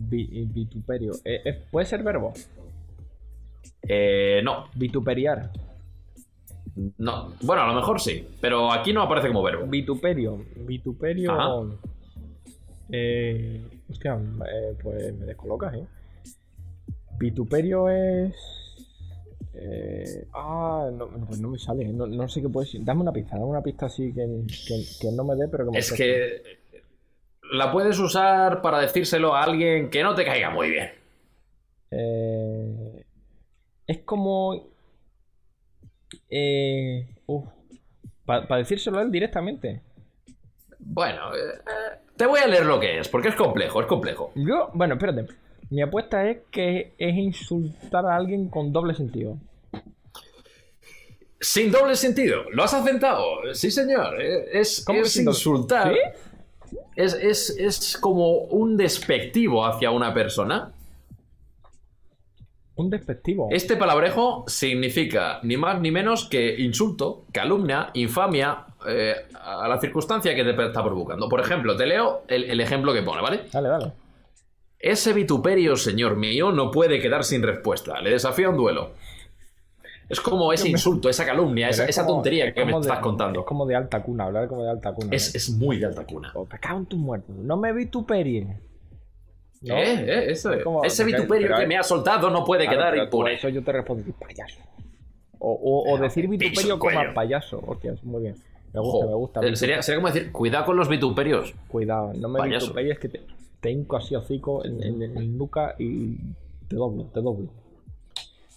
Vi- vituperio. Eh, eh, ¿Puede ser verbo? Eh, no, Vituperiar. no. Bueno, a lo mejor sí, pero aquí no aparece como verbo. Vituperio. Vituperio. Ajá. Eh, hostia, eh, pues me descolocas, ¿eh? Vituperio es. eh, ah, no, pues no me sale, no, no sé qué puede ser. Dame una pista, dame una pista así que, que, que no me dé, pero que me Es que la puedes usar para decírselo a alguien que no te caiga muy bien. Eh, es como. Eh, para decírselo a él directamente. Bueno, eh, te voy a leer lo que es, porque es complejo, es complejo. Yo, bueno, espérate. Mi apuesta es que es insultar a alguien con doble sentido. Sin doble sentido, lo has acertado. Sí, señor. eh, Es, ¿Cómo es insultar. ¿Sí? Es, es- es como un despectivo hacia una persona. Un despectivo. Este palabrejo significa ni más ni menos que insulto, calumnia, infamia eh, a la circunstancia que te está provocando. Por ejemplo, te leo el, el ejemplo que pone, ¿vale? Dale, dale. Ese vituperio, señor mío, no puede quedar sin respuesta. Le desafía a un duelo. Es como ese insulto, esa calumnia, esa, tontería que me de- estás contando. Es como de alta cuna, hablar como de alta cuna. Es, ¿eh? es muy de alta cuna. O te cago en tus muertos. No me vituperie. ¿No? Eh, eh, eso es. como- Ese vituperio que me ha soltado no puede Claro, quedar impune. Eso yo te respondo, payaso. O, o, decir vituperio como cuello. a payaso. Hostia, es muy bien. Me gusta, me gusta. Sería, sería como decir, cuidado con los vituperios. Cuidado, no me Payaso. vituperies que te, te hinco así hocico en, en, en nuca y te doblo, te doblo.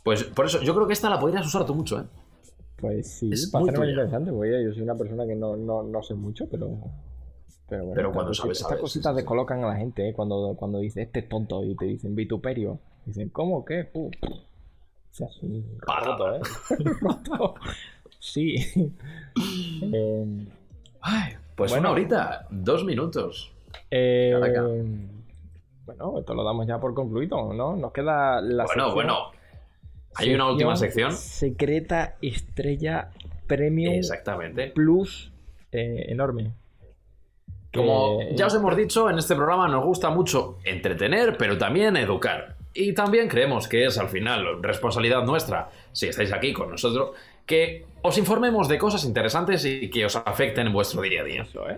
Pues por eso, yo creo que esta la podrías usar tú mucho, ¿eh? Pues sí, Es para muy hacerme interesante, porque yo soy una persona que no, no, no sé mucho, pero. Pero, bueno, Pero estas cuando cositas- sabes, Estas sabes, cositas sí, descolocan a la gente, ¿eh? Cuando, cuando dice este es tonto y te dicen vituperio. Dicen, ¿cómo? ¿Qué? Uh, o sea, sí, roto, ¿eh? Roto. Sí. Eh, Ay, pues Bueno. una horita, dos minutos. Eh, bueno, esto lo damos ya por concluido, ¿no? Nos queda la bueno, sección- bueno. Hay una última sección. Secreta Estrella Premium Exactamente. Plus eh, enorme. Como ya os hemos dicho, en este programa nos gusta mucho entretener, pero también educar. Y también creemos que es al final responsabilidad nuestra, si estáis aquí con nosotros, que os informemos de cosas interesantes y que os afecten en vuestro día a día. Eso, ¿eh?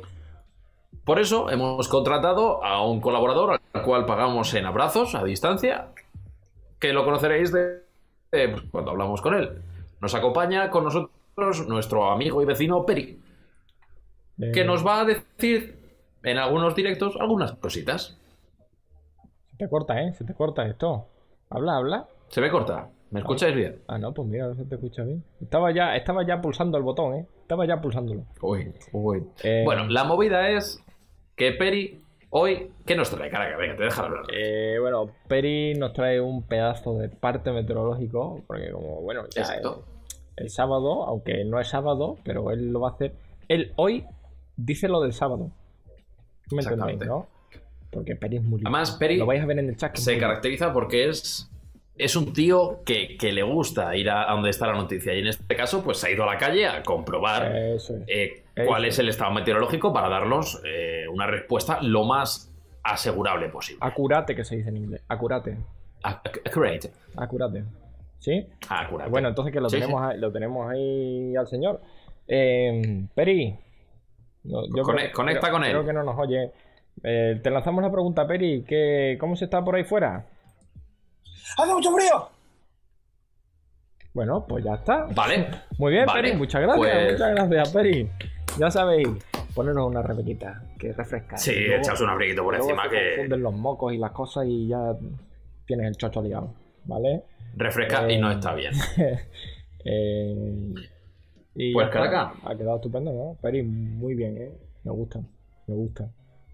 Por eso hemos contratado a un colaborador al cual pagamos en abrazos a distancia, que lo conoceréis de, de, pues, cuando hablamos con él. Nos acompaña con nosotros nuestro amigo y vecino Peri, Eh, que nos va a decir en algunos directos algunas cositas. Se te corta, ¿eh? Se te corta esto. Habla, habla. Se ve corta. ¿Me escucháis bien? Ah, no, pues mira, se te escucha bien. Estaba ya, estaba ya pulsando el botón, ¿eh? Estaba ya pulsándolo. Uy, uy. Eh, Bueno, la movida es que Peri hoy... ¿Qué nos trae? Caraca, venga, te deja hablar. Eh, bueno, Peri nos trae un pedazo de parte meteorológico, porque como, bueno, ya Exacto. el, el sábado, aunque no es sábado, pero él lo va a hacer. Él hoy dice lo del sábado. ¿Me entendéis, no? Porque Peri es muy. Además, Peri Lo vais a ver en el chat. se caracteriza porque es, es un tío que, que le gusta ir a, donde está la noticia. Y en este caso, pues se ha ido a la calle a comprobar es. eh. Cuál es el estado meteorológico para darnos eh, una respuesta lo más asegurable posible. Acurate, que se dice en inglés. Acurate. Ac- Accurate. Acurate. ¿Sí? Accurate. Bueno, entonces que lo, Sí, tenemos, Ahí, lo tenemos ahí al señor. Eh, Peri. no, yo Cone- creo- conecta creo- con él. Creo que no nos oye. Eh, te lanzamos la pregunta, Peri. ¿qué, ¿Cómo se está por ahí fuera? ¡Hace mucho frío! Bueno, pues ya está. Vale. Muy bien, Vale, Peri. Muchas gracias. pues- Muchas gracias, Peri. Ya sabéis, ponernos una rebequita que refresca. Sí, echaos un abriguito por luego encima se que confunden los mocos y las cosas y ya tienes el chocho liado. ¿Vale? refresca y no está bien. Eh, y Pues, ya está. Caraca. Ha quedado estupendo, ¿no? Peri, muy bien, ¿eh? Me gusta, me gusta.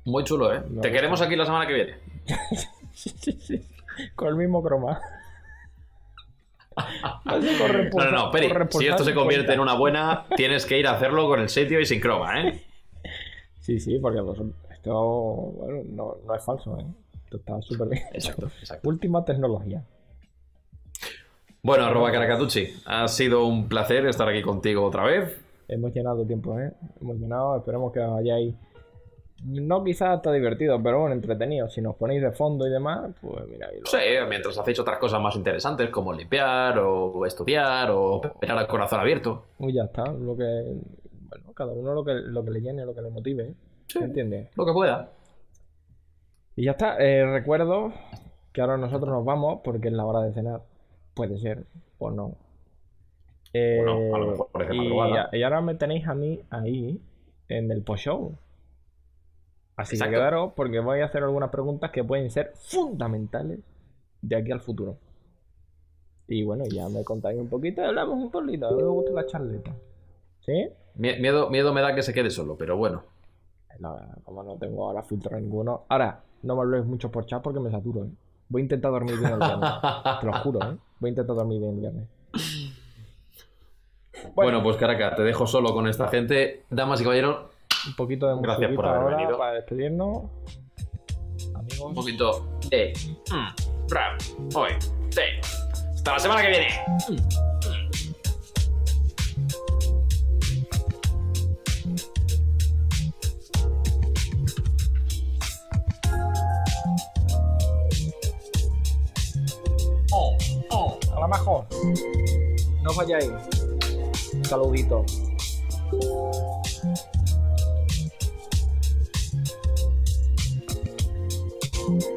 Muy chulo, ¿eh? Me Te gusta. queremos aquí la semana que viene. Sí, sí, sí. Con el mismo croma. No, no, no, Peri, si esto se convierte en una buena, tienes que ir a hacerlo con el sitio y sin croma, ¿eh? Sí, sí, porque pues, esto bueno, no, no, es falso, ¿eh? Esto está súper bien. Exacto, exacto. Última tecnología. Bueno, arroba Caracatucci, ha sido un placer estar aquí contigo otra vez. Hemos llenado tiempo, ¿eh? Hemos llenado, esperemos que vayáis no quizás está divertido, pero bueno, entretenido. Si nos ponéis de fondo y demás, pues mira. Sí, mientras hacéis otras cosas más interesantes como limpiar o estudiar o esperar al corazón abierto. Uy, ya está. Lo que. Bueno, cada uno lo que, lo que le llene, lo que le motive. Sí, ¿Entiendes? Lo que pueda. Y ya está. Eh, recuerdo que ahora nosotros nos vamos porque es la hora de cenar. Puede ser o no. Eh, a lo mejor y, y, ahora me tenéis a mí ahí en el post-show. Así que quedaros porque voy a hacer algunas preguntas que pueden ser fundamentales de aquí al futuro. Y bueno, ya me contáis un poquito, hablamos un poquito, a mí me gusta la charleta. ¿Sí? Miedo, miedo me da que se quede solo, pero bueno. como no tengo ahora filtro ninguno. Ahora, no me habléis mucho por chat porque me saturo, ¿eh? Voy a intentar dormir bien el viernes. Te lo juro, ¿eh? Voy a intentar dormir bien el viernes. Bueno, pues Caracas, te dejo solo con esta gente. Damas y caballeros, un poquito de Gracias por haber venido. para despedirnos. Amigos. Un poquito de mm, rap. Hoy. Sí. Hasta la semana que viene. Oh, oh. A la mejor. No os vayáis. Un saludito. Bye.